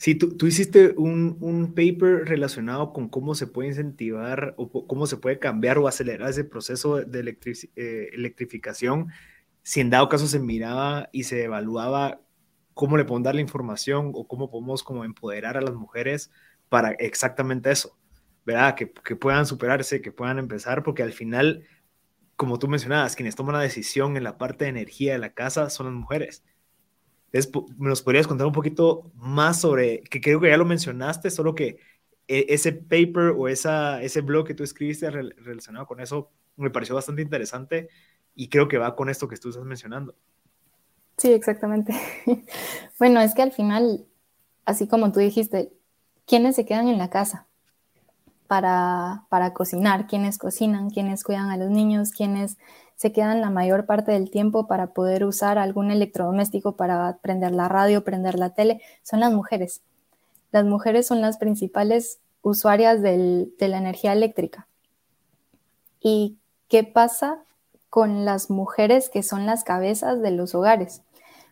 Sí, tú, hiciste un, paper relacionado con cómo se puede incentivar o cómo se puede cambiar o acelerar ese proceso de eh, electrificación. Si en dado caso se miraba y se evaluaba cómo le podemos dar la información o cómo podemos como empoderar a las mujeres para exactamente eso, ¿verdad? Que, que puedan superarse, que puedan empezar, porque al final, como tú mencionabas, quienes toman la decisión en la parte de energía de la casa son las mujeres. ¿Me nos podrías contar un poquito más sobre, que creo que ya lo mencionaste, solo que e, ese paper o esa, ese blog que tú escribiste relacionado con eso me pareció bastante interesante y creo que va con esto que tú estás mencionando. Sí, exactamente. bueno, es que al final, así como tú dijiste, ¿quiénes se quedan en la casa para, para cocinar? ¿Quiénes cocinan? ¿Quiénes cuidan a los niños? ¿Quiénes se quedan la mayor parte del tiempo para poder usar algún electrodoméstico para prender la radio, prender la tele, son las mujeres. Las mujeres son las principales usuarias de la energía eléctrica. ¿Y qué pasa con las mujeres que son las cabezas de los hogares?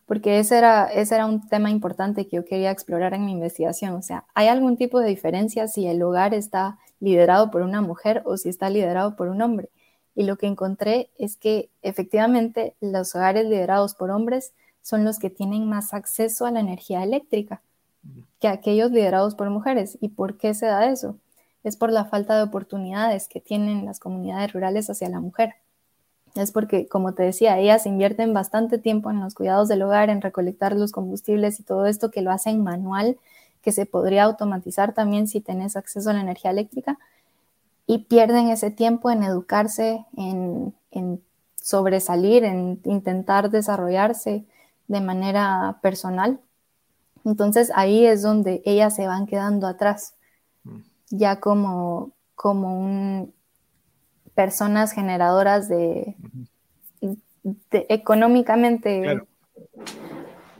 Porque ese era, ese era un tema importante que yo quería explorar en mi investigación. O sea, ¿hay algún tipo de diferencia si el hogar está liderado por una mujer o si está liderado por un hombre? Y lo que encontré es que efectivamente los hogares liderados por hombres son los que tienen más acceso a la energía eléctrica que aquellos liderados por mujeres. ¿Y por qué se da eso? Es por la falta de oportunidades que tienen las comunidades rurales hacia la mujer. Es porque, como te decía, ellas invierten bastante tiempo en los cuidados del hogar, en recolectar los combustibles y todo esto que lo hacen manual, que se podría automatizar también si tenés acceso a la energía eléctrica, y pierden ese tiempo en educarse, en, sobresalir, en intentar desarrollarse de manera personal. Entonces ahí es donde ellas se van quedando atrás, mm. ya como, como personas generadoras de, económicamente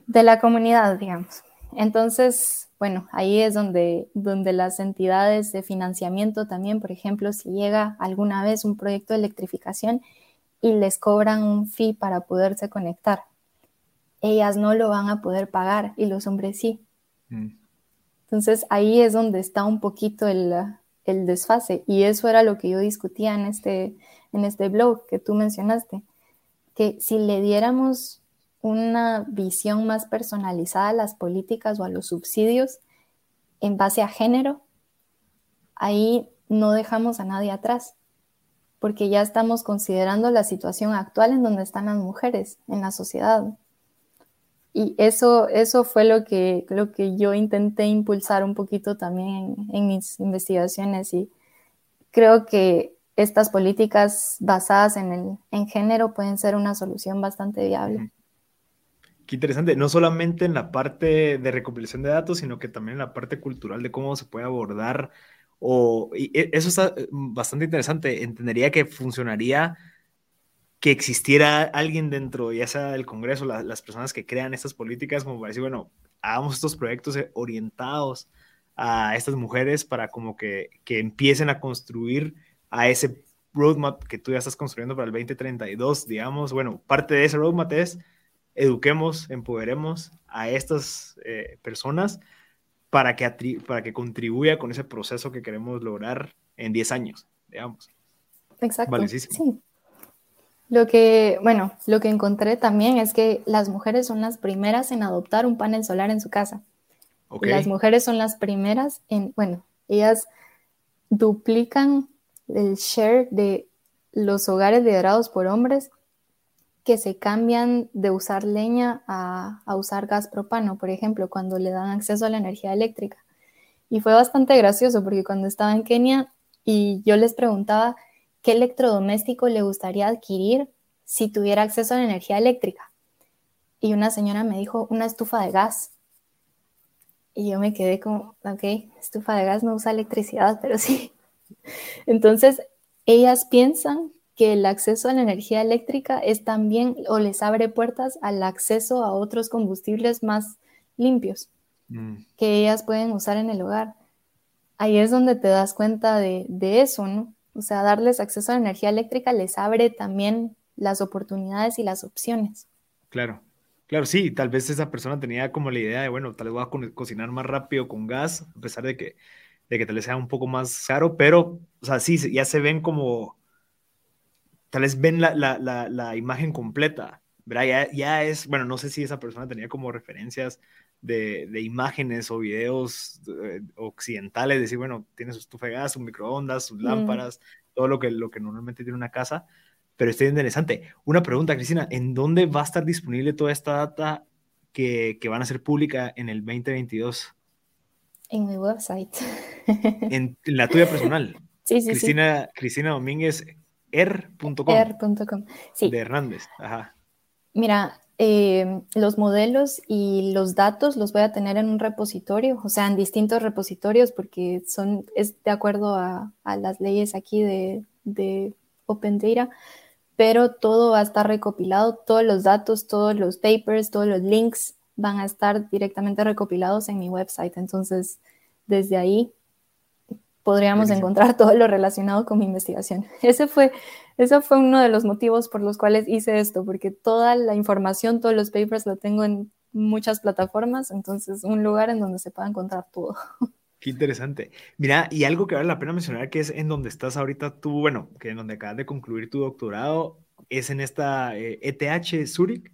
de la comunidad, digamos. Entonces, bueno, ahí es donde, donde las entidades de financiamiento también, por ejemplo, si llega alguna vez un proyecto de electrificación y les cobran un fee para poderse conectar, ellas no lo van a poder pagar y los hombres sí. Mm. Entonces ahí es donde está un poquito el, el, desfase y eso era lo que yo discutía en este, en este blog que tú mencionaste, que si le diéramos una visión más personalizada a las políticas o a los subsidios en base a género, ahí no dejamos a nadie atrás, porque ya estamos considerando la situación actual en donde están las mujeres en la sociedad. Y eso, eso fue lo que, lo que yo intenté impulsar un poquito también en, mis investigaciones y creo que estas políticas basadas en, el, en género pueden ser una solución bastante viable. Qué interesante, no solamente en la parte de recopilación de datos, sino que también en la parte cultural de cómo se puede abordar. O, y e, eso está eh, bastante interesante. Entendería que funcionaría que existiera alguien dentro, ya sea del Congreso, las personas que crean estas políticas, como para decir, bueno, hagamos estos proyectos eh, orientados a estas mujeres para como que, que empiecen a construir a ese roadmap que tú ya estás construyendo para el 2032, digamos. Bueno, parte de ese roadmap es eduquemos, empoderemos a estas eh, personas para que, para que contribuya con ese proceso que queremos lograr en 10 años, digamos. Exacto. Sí. Lo que, bueno, lo que encontré también es que las mujeres son las primeras en adoptar un panel solar en su casa. Las mujeres son las primeras en, bueno, ellas duplican el share de los hogares liderados por hombres que se cambian de usar leña a, usar gas propano, por ejemplo, cuando le dan acceso a la energía eléctrica. Y fue bastante gracioso porque cuando estaba en Kenia y yo les preguntaba qué electrodoméstico le gustaría adquirir si tuviera acceso a la energía eléctrica. Y una señora me dijo una estufa de gas. Y yo me quedé como, ok, estufa de gas no usa electricidad, pero sí. Entonces, ellas piensan que el acceso a la energía eléctrica es también o les abre puertas al acceso a otros combustibles más limpios mm. que ellas pueden usar en el hogar. Ahí es donde te das cuenta de, eso, ¿no? O sea, darles acceso a la energía eléctrica les abre también las oportunidades y las opciones. Claro, claro, sí, tal vez esa persona tenía como la idea de, bueno, tal vez voy a cocinar más rápido con gas, a pesar de que, de que tal vez sea un poco más caro, pero, o sea, sí, ya se ven como tal vez ven la, imagen completa ¿verdad? Ya, es, bueno, no sé si esa persona tenía como referencias de, imágenes o videos eh, occidentales, decir, bueno, tiene su estufa de gas, sus microondas, sus lámparas, todo lo que, lo que normalmente tiene una casa, pero está interesante. Una pregunta, Cristina, ¿en dónde va a estar disponible toda esta data que, van a ser pública en el 2022? En mi website. En, la tuya personal. Sí, sí, Cristina, sí. Cristina Domínguez, er.com. Er.com, sí. De Hernández, ajá. Mira, eh, los modelos y los datos los voy a tener en un repositorio, o sea, en distintos repositorios, porque son, es de acuerdo a, las leyes aquí de, de Open Data, pero todo va a estar recopilado, todos los datos, todos los papers, todos los links van a estar directamente recopilados en mi website. Entonces, desde ahí podríamos encontrar todo lo relacionado con mi investigación. Ese fue, ese fue uno de los motivos por los cuales hice esto, porque toda la información, todos los papers lo tengo en muchas plataformas, entonces un lugar en donde se pueda encontrar todo. Qué interesante. Mira, y algo que vale la pena mencionar que es en donde estás ahorita tú, bueno, que en donde acabas de concluir tu doctorado, es en esta ETH eh, e Zurich,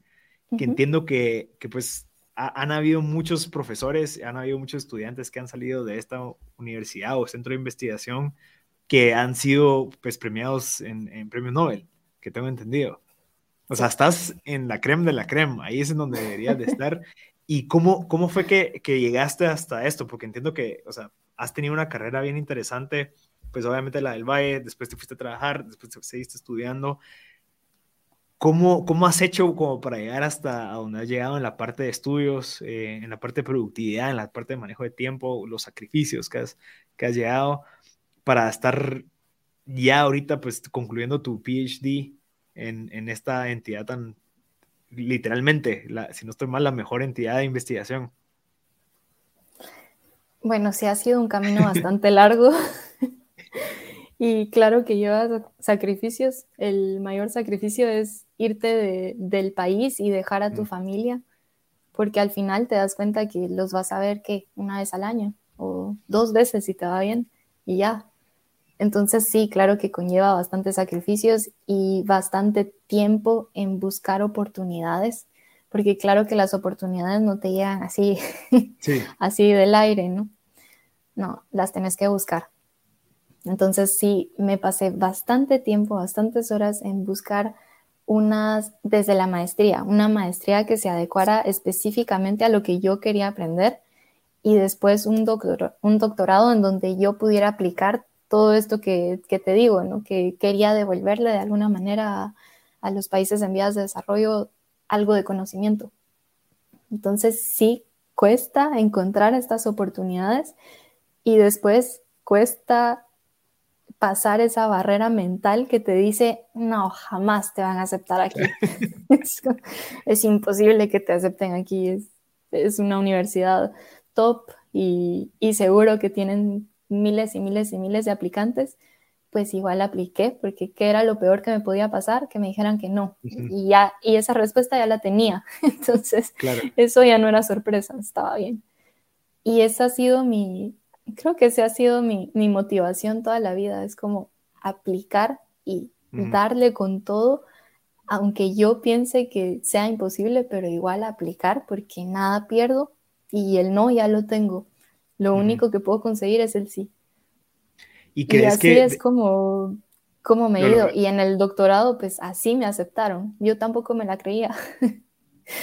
que entiendo que, que pues han habido muchos profesores, han habido muchos estudiantes que han salido de esta universidad o centro de investigación que han sido pues premiados en, en premios Nobel, que tengo entendido. O sea, estás en la crema de la crema, ahí es en donde deberías de estar. ¿Y cómo, cómo fue que, que, llegaste hasta esto? Porque entiendo que, o sea, has tenido una carrera bien interesante, pues obviamente la del Valle, después te fuiste a trabajar, después te seguiste estudiando, ¿Cómo, ¿Cómo, has hecho como para llegar hasta donde has llegado en la parte de estudios, eh, en la parte de productividad, en la parte de manejo de tiempo, los sacrificios que has, que has llegado para estar ya ahorita pues concluyendo tu PhD en, en esta entidad tan, literalmente, la, si no estoy mal, la mejor entidad de investigación? Bueno, sí ha sido un camino bastante largo. Y claro que lleva sacrificios. El mayor sacrificio es irte del país y dejar a tu mm. familia, porque al final te das cuenta que los vas a ver que una vez al año o dos veces si te va bien y ya. Entonces sí, claro que conlleva bastantes sacrificios y bastante tiempo en buscar oportunidades, porque claro que las oportunidades no te llegan así, así del aire, ¿no? No, las tienes que buscar. Entonces sí, me pasé bastante tiempo, bastantes horas en buscar unas, desde la maestría, una maestría que se adecuara específicamente a lo que yo quería aprender y después un, doctor, un doctorado en donde yo pudiera aplicar todo esto que, te digo, ¿no? que quería devolverle de alguna manera a, a los países en vías de desarrollo algo de conocimiento. Entonces sí, cuesta encontrar estas oportunidades y después cuesta pasar esa barrera mental que te dice, no, jamás te van a aceptar aquí. es, imposible que te acepten aquí. Es, es una universidad top y, y, seguro que tienen miles y miles y miles de aplicantes. Pues igual apliqué, porque ¿qué era lo peor que me podía pasar? Que me dijeran que no. Y, ya, y esa respuesta ya la tenía. Entonces, eso ya no era sorpresa, estaba bien. Y esa ha sido mi, creo que ese ha sido mi, motivación toda la vida, es como aplicar y darle con todo, aunque yo piense que sea imposible, pero igual aplicar porque nada pierdo y el no ya lo tengo. Lo único que puedo conseguir es el sí. Y, así es como, como me he ido. Y en el doctorado, pues así me aceptaron. Yo tampoco me la creía.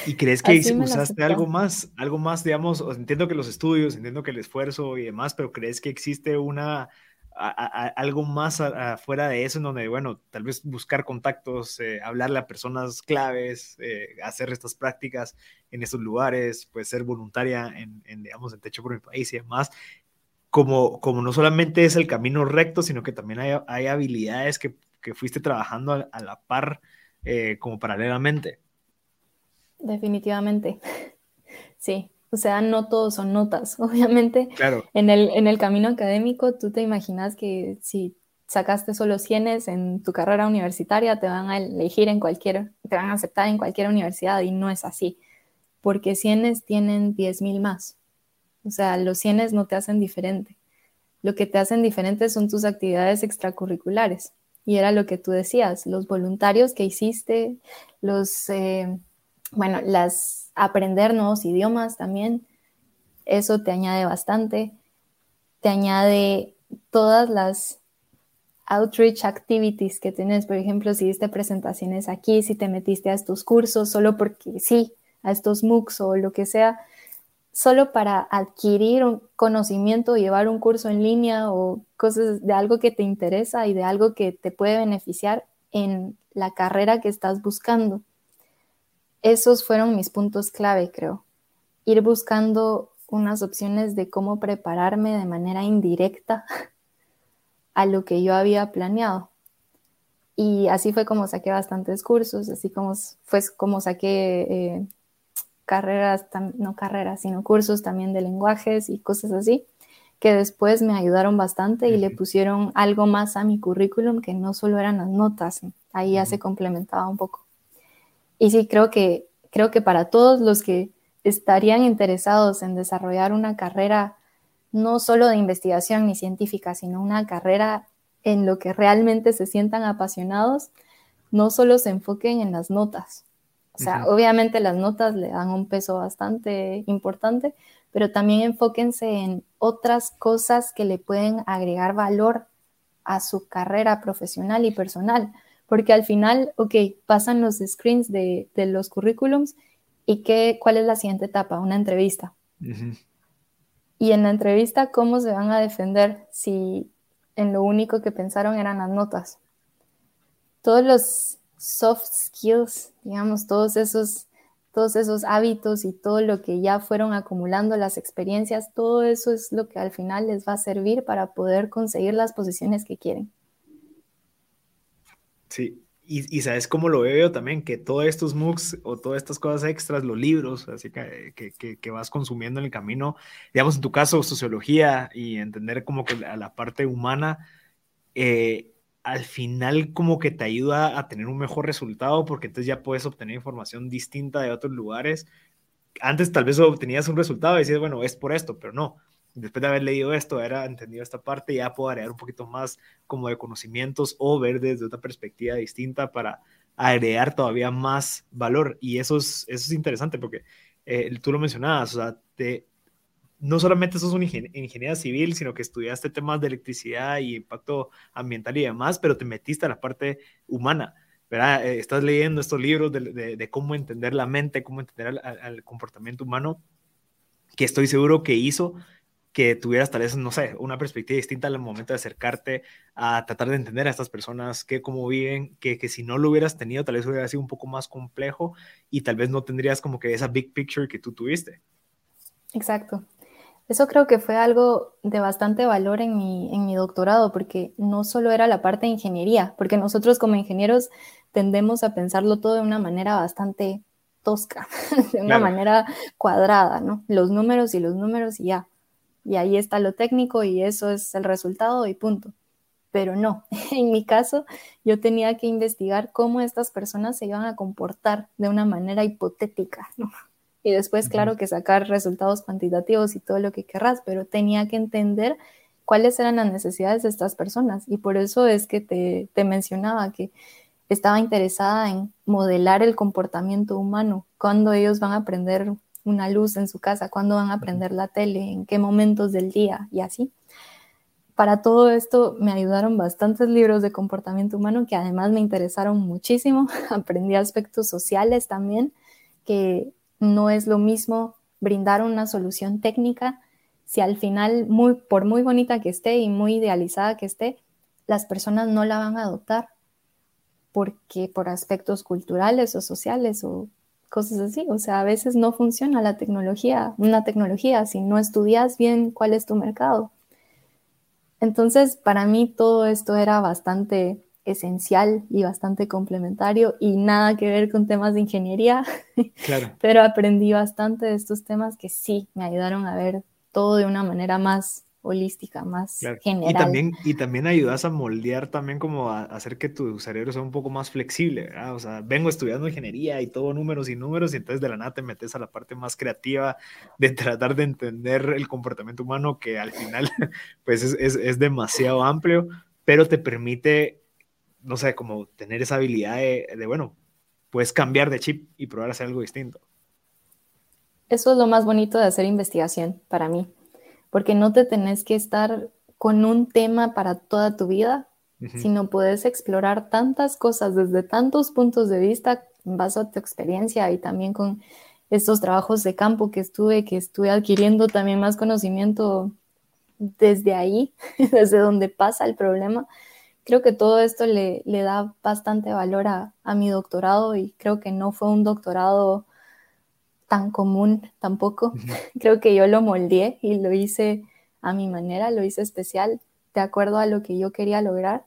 ¿Y crees que usaste algo más? Algo más, digamos, entiendo que los estudios, entiendo que el esfuerzo y demás, pero ¿crees que existe una, algo más afuera de eso en donde, bueno, tal vez buscar contactos, eh, hablarle a personas claves, eh, hacer estas prácticas en estos lugares, pues ser voluntaria en, digamos, en Techo por mi país y demás, como, como no solamente es el camino recto, sino que también hay, habilidades que, que, fuiste trabajando a, la par eh, como paralelamente? Definitivamente. Sí, o sea, no todos son notas. Obviamente, claro. en, el, en el camino académico, tú te imaginas que si sacaste solo 100 en tu carrera universitaria, te van a elegir en cualquier, te van a aceptar en cualquier universidad y no es así, porque 100 tienen 10.000 más. O sea, los 100 no te hacen diferente. Lo que te hacen diferente son tus actividades extracurriculares. Y era lo que tú decías, los voluntarios que hiciste, los, eh, bueno, las aprender nuevos idiomas también, eso te añade bastante, te añade todas las outreach activities que tienes, por ejemplo, si diste presentaciones aquí, si te metiste a estos cursos solo porque sí, a estos MOOCs o lo que sea, solo para adquirir un conocimiento, llevar un curso en línea o cosas de algo que te interesa y de algo que te puede beneficiar en la carrera que estás buscando. Esos fueron mis puntos clave, creo. Ir buscando unas opciones de cómo prepararme de manera indirecta a lo que yo había planeado. Y así fue como saqué bastantes cursos, así como fue como saqué eh, carreras, no carreras, sino cursos también de lenguajes y cosas así, que después me ayudaron bastante y le pusieron algo más a mi currículum que no solo eran las notas, ahí ya se complementaba un poco. Y sí, creo que, creo que para todos los que estarían interesados en desarrollar una carrera no solo de investigación ni científica, sino una carrera en lo que realmente se sientan apasionados, no solo se enfoquen en las notas. O sea, obviamente las notas le dan un peso bastante importante, pero también enfóquense en otras cosas que le pueden agregar valor a su carrera profesional y personal, porque al final, ok, pasan los screens de, los currículums y qué, cuál es la siguiente etapa, una entrevista. Y en la entrevista, ¿cómo se van a defender si en lo único que pensaron eran las notas? Todos los soft skills, digamos, todos esos, todos esos hábitos y todo lo que ya fueron acumulando las experiencias, todo eso es lo que al final les va a servir para poder conseguir las posiciones que quieren. Sí, y, sabes cómo lo veo también, que todos estos MOOCs o todas estas cosas extras, los libros, así que, que, que, vas consumiendo en el camino, digamos en tu caso, sociología y entender como que a la parte humana, eh, al final como que te ayuda a tener un mejor resultado porque entonces ya puedes obtener información distinta de otros lugares. Antes tal vez obtenías un resultado y decías, bueno, es por esto, pero no después de haber leído esto, haber entendido esta parte, ya puedo agregar un poquito más como de conocimientos o ver desde otra perspectiva distinta para agregar todavía más valor. Y eso es, eso es interesante porque eh, tú lo mencionabas, o sea, te, no solamente sos un ingeniero civil, sino que estudiaste temas de electricidad y impacto ambiental y demás, pero te metiste a la parte humana. ¿verdad? Eh, estás leyendo estos libros de, de, cómo entender la mente, cómo entender al comportamiento humano, que estoy seguro que hizo que tuvieras tal vez, no sé, una perspectiva distinta al momento de acercarte a tratar de entender a estas personas, que cómo viven, que, que si no lo hubieras tenido, tal vez hubiera sido un poco más complejo y tal vez no tendrías como que esa big picture que tú tuviste. Exacto. Eso creo que fue algo de bastante valor en mi, en mi doctorado, porque no solo era la parte de ingeniería, porque nosotros como ingenieros tendemos a pensarlo todo de una manera bastante tosca, de una manera cuadrada, ¿no? Los números y los números y ya y ahí está lo técnico y eso es el resultado y punto. Pero no, en mi caso yo tenía que investigar cómo estas personas se iban a comportar de una manera hipotética, ¿no? Y después, claro, que sacar resultados cuantitativos y todo lo que querrás, pero tenía que entender cuáles eran las necesidades de estas personas. Y por eso es que te, te mencionaba que estaba interesada en modelar el comportamiento humano, cuando ellos van a aprender una luz en su casa, cuándo van a prender la tele, en qué momentos del día y así. Para todo esto me ayudaron bastantes libros de comportamiento humano que además me interesaron muchísimo. Aprendí aspectos sociales también, que no es lo mismo brindar una solución técnica si al final, muy, por muy bonita que esté y muy idealizada que esté, las personas no la van a adoptar porque por aspectos culturales o sociales o cosas así. O sea, a veces no funciona la tecnología, una tecnología, si no estudias bien cuál es tu mercado. Entonces, para mí todo esto era bastante esencial y bastante complementario y nada que ver con temas de ingeniería, claro. pero aprendí bastante de estos temas que sí me ayudaron a ver todo de una manera más holística, más general. Y también, y también ayudas a moldear también como a, hacer que tu cerebro sea un poco más flexible, ¿verdad? O sea, vengo estudiando ingeniería y todo números y números y entonces de la nada te metes a la parte más creativa de tratar de entender el comportamiento humano que al final pues es, es, es demasiado amplio, pero te permite, no sé, como tener esa habilidad de, de bueno, puedes cambiar de chip y probar hacer algo distinto. Eso es lo más bonito de hacer investigación para mí, porque no te tenés que estar con un tema para toda tu vida, sino puedes explorar tantas cosas desde tantos puntos de vista en base a tu experiencia y también con estos trabajos de campo que estuve, que estuve adquiriendo también más conocimiento desde ahí, desde donde pasa el problema. Creo que todo esto le, le da bastante valor a, a, mi doctorado y creo que no fue un doctorado tan común tampoco. Creo que yo lo moldeé y lo hice a mi manera, lo hice especial, de acuerdo a lo que yo quería lograr.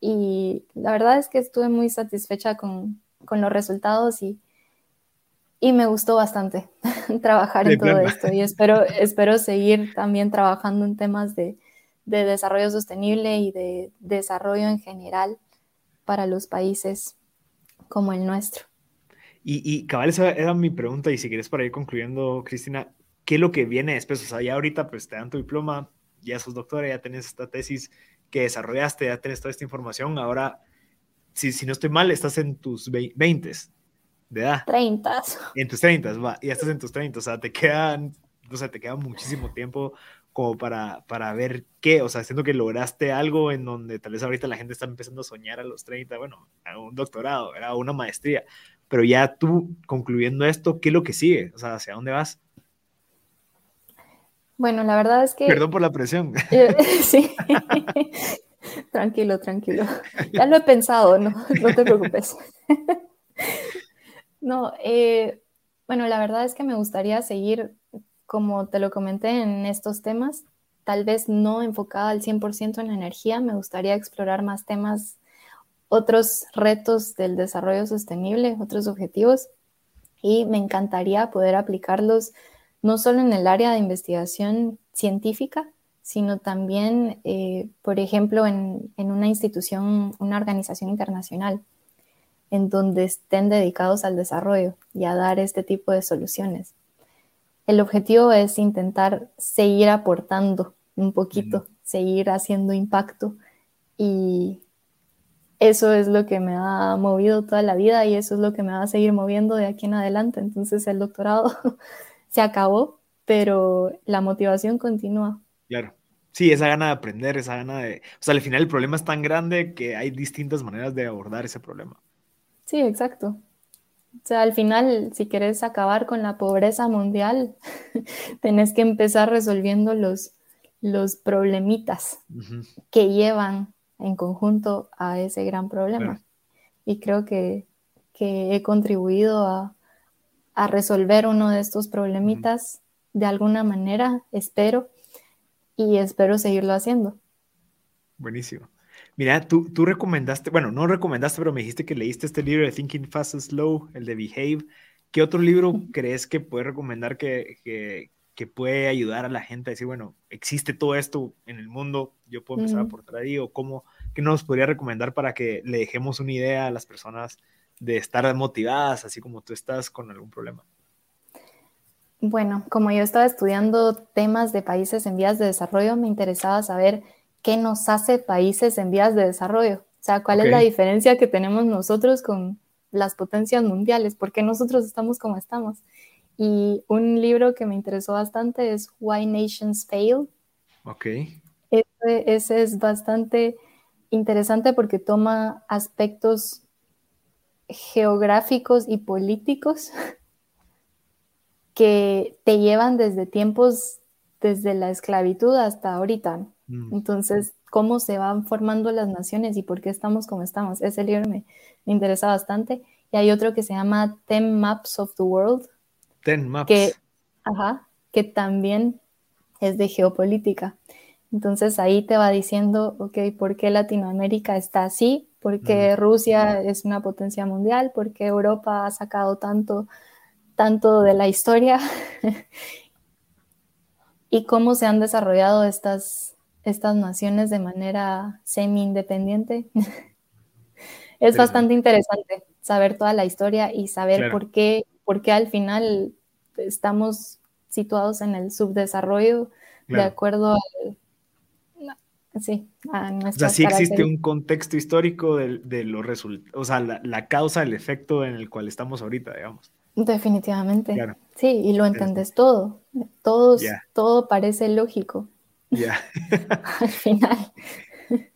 Y la verdad es que estuve muy satisfecha con, con los resultados y, y me gustó bastante trabajar en todo esto y espero, espero seguir también trabajando en temas de, de, desarrollo sostenible y de desarrollo en general para los países como el nuestro. Y, y cabal, esa era mi pregunta y si quieres para ir concluyendo, Cristina, ¿qué es lo que viene después? O sea, ya ahorita pues te dan tu diploma, ya sos doctora, ya tenés esta tesis que desarrollaste, ya tenés toda esta información, ahora, si, si no estoy mal, estás en tus 20 de edad. 30. En tus 30, va, ya estás en tus 30, o sea, te quedan, o sea, te queda muchísimo tiempo como para, para ver qué, o sea, siento que lograste algo en donde tal vez ahorita la gente está empezando a soñar a los 30, bueno, a un doctorado, a una maestría, pero ya tú concluyendo esto, ¿qué es lo que sigue? O sea, ¿hacia dónde vas? Bueno, la verdad es que... Perdón por la presión. Eh, sí, tranquilo, tranquilo. Ya lo he pensado, no, no te preocupes. No, eh, bueno, la verdad es que me gustaría seguir, como te lo comenté, en estos temas, tal vez no enfocada al 100% en la energía, me gustaría explorar más temas, otros retos del desarrollo sostenible, otros objetivos, y me encantaría poder aplicarlos no solo en el área de investigación científica, sino también, eh, por ejemplo, en, en una institución, una organización internacional en donde estén dedicados al desarrollo y a dar este tipo de soluciones. El objetivo es intentar seguir aportando un poquito, seguir haciendo impacto y eso es lo que me ha movido toda la vida y eso es lo que me va a seguir moviendo de aquí en adelante. Entonces el doctorado se acabó, pero la motivación continúa. Claro. Sí, esa gana de aprender, esa gana de... O sea, al final el problema es tan grande que hay distintas maneras de abordar ese problema. Sí, exacto. O sea, al final, si quieres acabar con la pobreza mundial, tenés que empezar resolviendo los, los problemitas que llevan en conjunto a ese gran problema. Y creo que, he contribuido a, resolver uno de estos problemitas de alguna manera, espero, y espero seguirlo haciendo. Buenísimo. Mira, tú, tú recomendaste, bueno, no recomendaste, pero me dijiste que leíste este libro de Thinking Fast and Slow, el de Behave. ¿Qué otro libro crees que puedes recomendar que, que, que, puede ayudar a la gente a decir, bueno, existe todo esto en el mundo, yo puedo empezar a aportar ahí? ¿O cómo, qué nos podría recomendar para que le dejemos una idea a las personas de estar motivadas, así como tú estás con algún problema? Bueno, como yo estaba estudiando temas de países en vías de desarrollo, me interesaba saber qué nos hace países en vías de desarrollo. O sea, cuál es la diferencia que tenemos nosotros con las potencias mundiales, por qué nosotros estamos como estamos. Y un libro que me interesó bastante es Why Nations Fail. Ok. Ese, es bastante interesante porque toma aspectos geográficos y políticos que te llevan desde tiempos, desde la esclavitud hasta ahorita. Mm. Entonces, cómo se van formando las naciones y por qué estamos como estamos. Ese libro me, interesa bastante. Y hay otro que se llama Ten Maps of the World. Ten Maps. Que, ajá, que también es de geopolítica. Entonces ahí te va diciendo, ok, ¿por qué Latinoamérica está así? ¿Por qué mm. Rusia es una potencia mundial? ¿Por qué Europa ha sacado tanto, tanto de la historia? y cómo se han desarrollado estas, estas naciones de manera semi-independiente. es bastante interesante saber toda la historia y saber por, qué, por qué al final estamos situados en el subdesarrollo de acuerdo sí, a O sea, sí existe un contexto histórico de, de los resultados, o sea, la, la, causa, el efecto en el cual estamos ahorita, digamos. Definitivamente. Sí, y lo entendés todo. Todos, Todo parece lógico. Ya. Al final.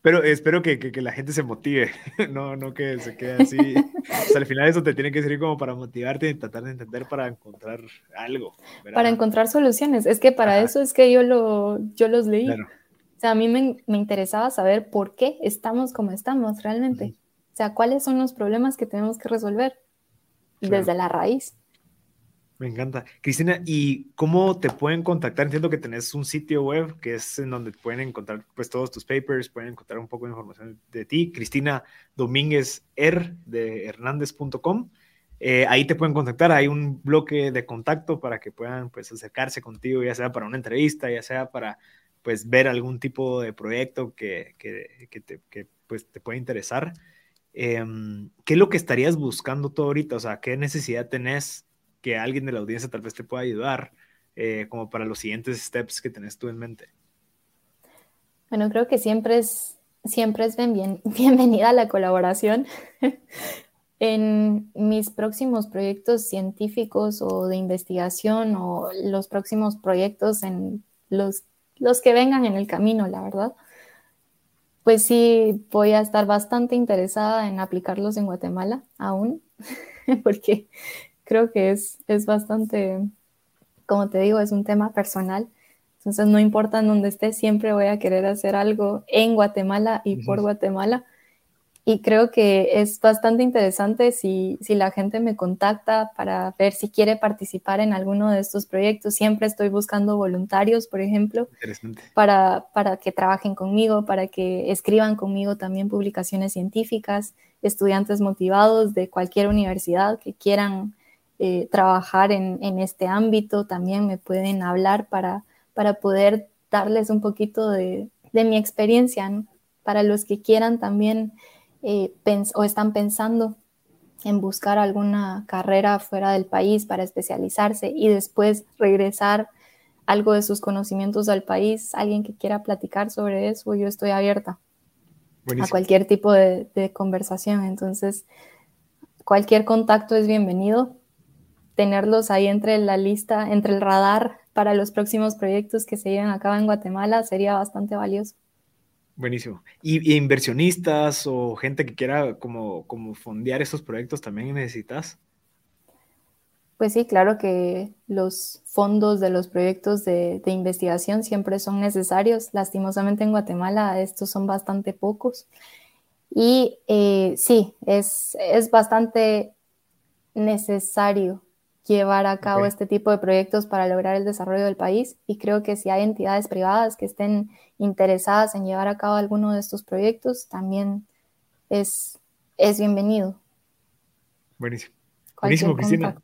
Pero espero que, que, la gente se motive, no, no que se quede así. o sea, al final eso te tiene que servir como para motivarte y tratar de entender para encontrar algo. Para encontrar soluciones. Es que para eso es que yo, lo, yo los leí. O sea, a mí me, me, interesaba saber por qué estamos como estamos realmente. O sea, cuáles son los problemas que tenemos que resolver desde la raíz. Me encanta. Cristina, ¿y cómo te pueden contactar? Entiendo que tenés un sitio web que es en donde pueden encontrar pues todos tus papers, pueden encontrar un poco de información de ti. Cristina Domínguez R de hernández.com. Eh, ahí te pueden contactar, hay un bloque de contacto para que puedan pues acercarse contigo, ya sea para una entrevista, ya sea para pues ver algún tipo de proyecto que, que, que te, que, pues, te puede interesar. Em, ¿Qué es lo que estarías buscando tú ahorita? O sea, ¿qué necesidad tenés que alguien de la audiencia tal vez te pueda ayudar eh, como para los siguientes steps que tenés tú en mente? Bueno, creo que siempre es, siempre es bien, bienvenida la colaboración. en mis próximos proyectos científicos o de investigación o los próximos proyectos en los, los que vengan en el camino, la verdad, pues sí voy a estar bastante interesada en aplicarlos en Guatemala aún, porque creo que es, es bastante, como te digo, es un tema personal. Entonces, no importa en dónde esté, siempre voy a querer hacer algo en Guatemala y por Guatemala. Y creo que es bastante interesante si, si, la gente me contacta para ver si quiere participar en alguno de estos proyectos. Siempre estoy buscando voluntarios, por ejemplo, para, para que trabajen conmigo, para que escriban conmigo también publicaciones científicas, estudiantes motivados de cualquier universidad que quieran eh, trabajar en, en, este ámbito, también me pueden hablar para, para poder darles un poquito de, de mi experiencia, para los que quieran también eh, o están pensando en buscar alguna carrera fuera del país para especializarse y después regresar algo de sus conocimientos al país, alguien que quiera platicar sobre eso, yo estoy abierta a cualquier tipo de, de conversación. Entonces, cualquier contacto es bienvenido tenerlos ahí entre la lista, entre el radar para los próximos proyectos que se lleven a cabo en Guatemala sería bastante valioso. Buenísimo. ¿Y, inversionistas o gente que quiera como, como fondear esos proyectos también necesitas? Pues sí, claro que los fondos de los proyectos de, de, investigación siempre son necesarios. Lastimosamente en Guatemala estos son bastante pocos. Y eh, sí, es, es bastante necesario llevar a cabo este tipo de proyectos para lograr el desarrollo del país y creo que si hay entidades privadas que estén interesadas en llevar a cabo alguno de estos proyectos, también es, es bienvenido. Buenísimo. Buenísimo, Cristina.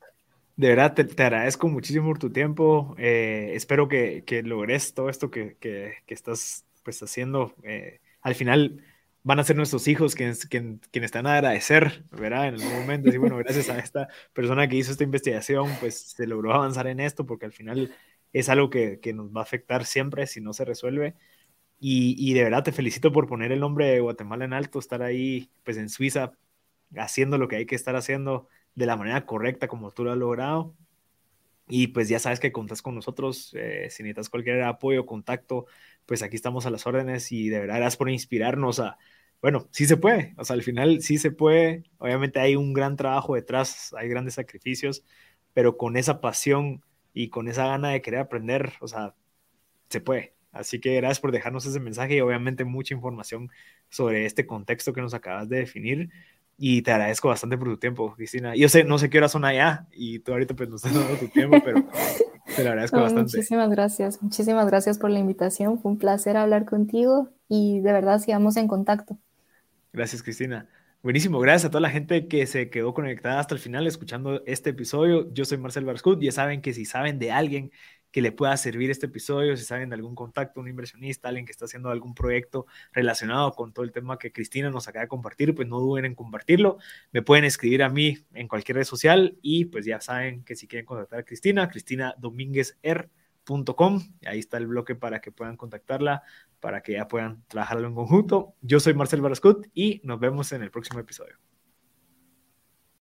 De verdad, te, agradezco muchísimo por tu tiempo. Eh, espero que, que, logres todo esto que, que, que estás pues, haciendo. Eh, al final, van a ser nuestros hijos quienes, quienes, quienes están a agradecer, ¿verdad? En algún momento, y bueno, gracias a esta persona que hizo esta investigación, pues se logró avanzar en esto, porque al final es algo que, que nos va a afectar siempre si no se resuelve. Y, y, de verdad te felicito por poner el nombre de Guatemala en alto, estar ahí, pues en Suiza, haciendo lo que hay que estar haciendo de la manera correcta como tú lo has logrado. Y pues ya sabes que contas con nosotros, eh, si necesitas cualquier apoyo, contacto, pues aquí estamos a las órdenes y de verdad gracias por inspirarnos a, bueno, sí se puede, o sea, al final sí se puede, obviamente hay un gran trabajo detrás, hay grandes sacrificios, pero con esa pasión y con esa gana de querer aprender, o sea, se puede. Así que gracias por dejarnos ese mensaje y obviamente mucha información sobre este contexto que nos acabas de definir y te agradezco bastante por tu tiempo, Cristina. Yo sé, no sé qué horas son allá y tú ahorita pues no estás dando tu tiempo, pero te lo agradezco bastante. Muchísimas gracias, muchísimas gracias por la invitación. Fue un placer hablar contigo y de verdad sigamos en contacto. Gracias, Cristina. Buenísimo, gracias a toda la gente que se quedó conectada hasta el final escuchando este episodio. Yo soy Marcel Barscut. Ya saben que si saben de alguien que le pueda servir este episodio, si saben de algún contacto, un inversionista, alguien que está haciendo algún proyecto relacionado con todo el tema que Cristina nos acaba de compartir, pues no duden en compartirlo. Me pueden escribir a mí en cualquier red social y pues ya saben que si quieren contactar a Cristina, Cristina Domínguez R Ahí está el bloque para que puedan contactarla, para que ya puedan trabajarlo en conjunto. Yo soy Marcel Barascut y nos vemos en el próximo episodio.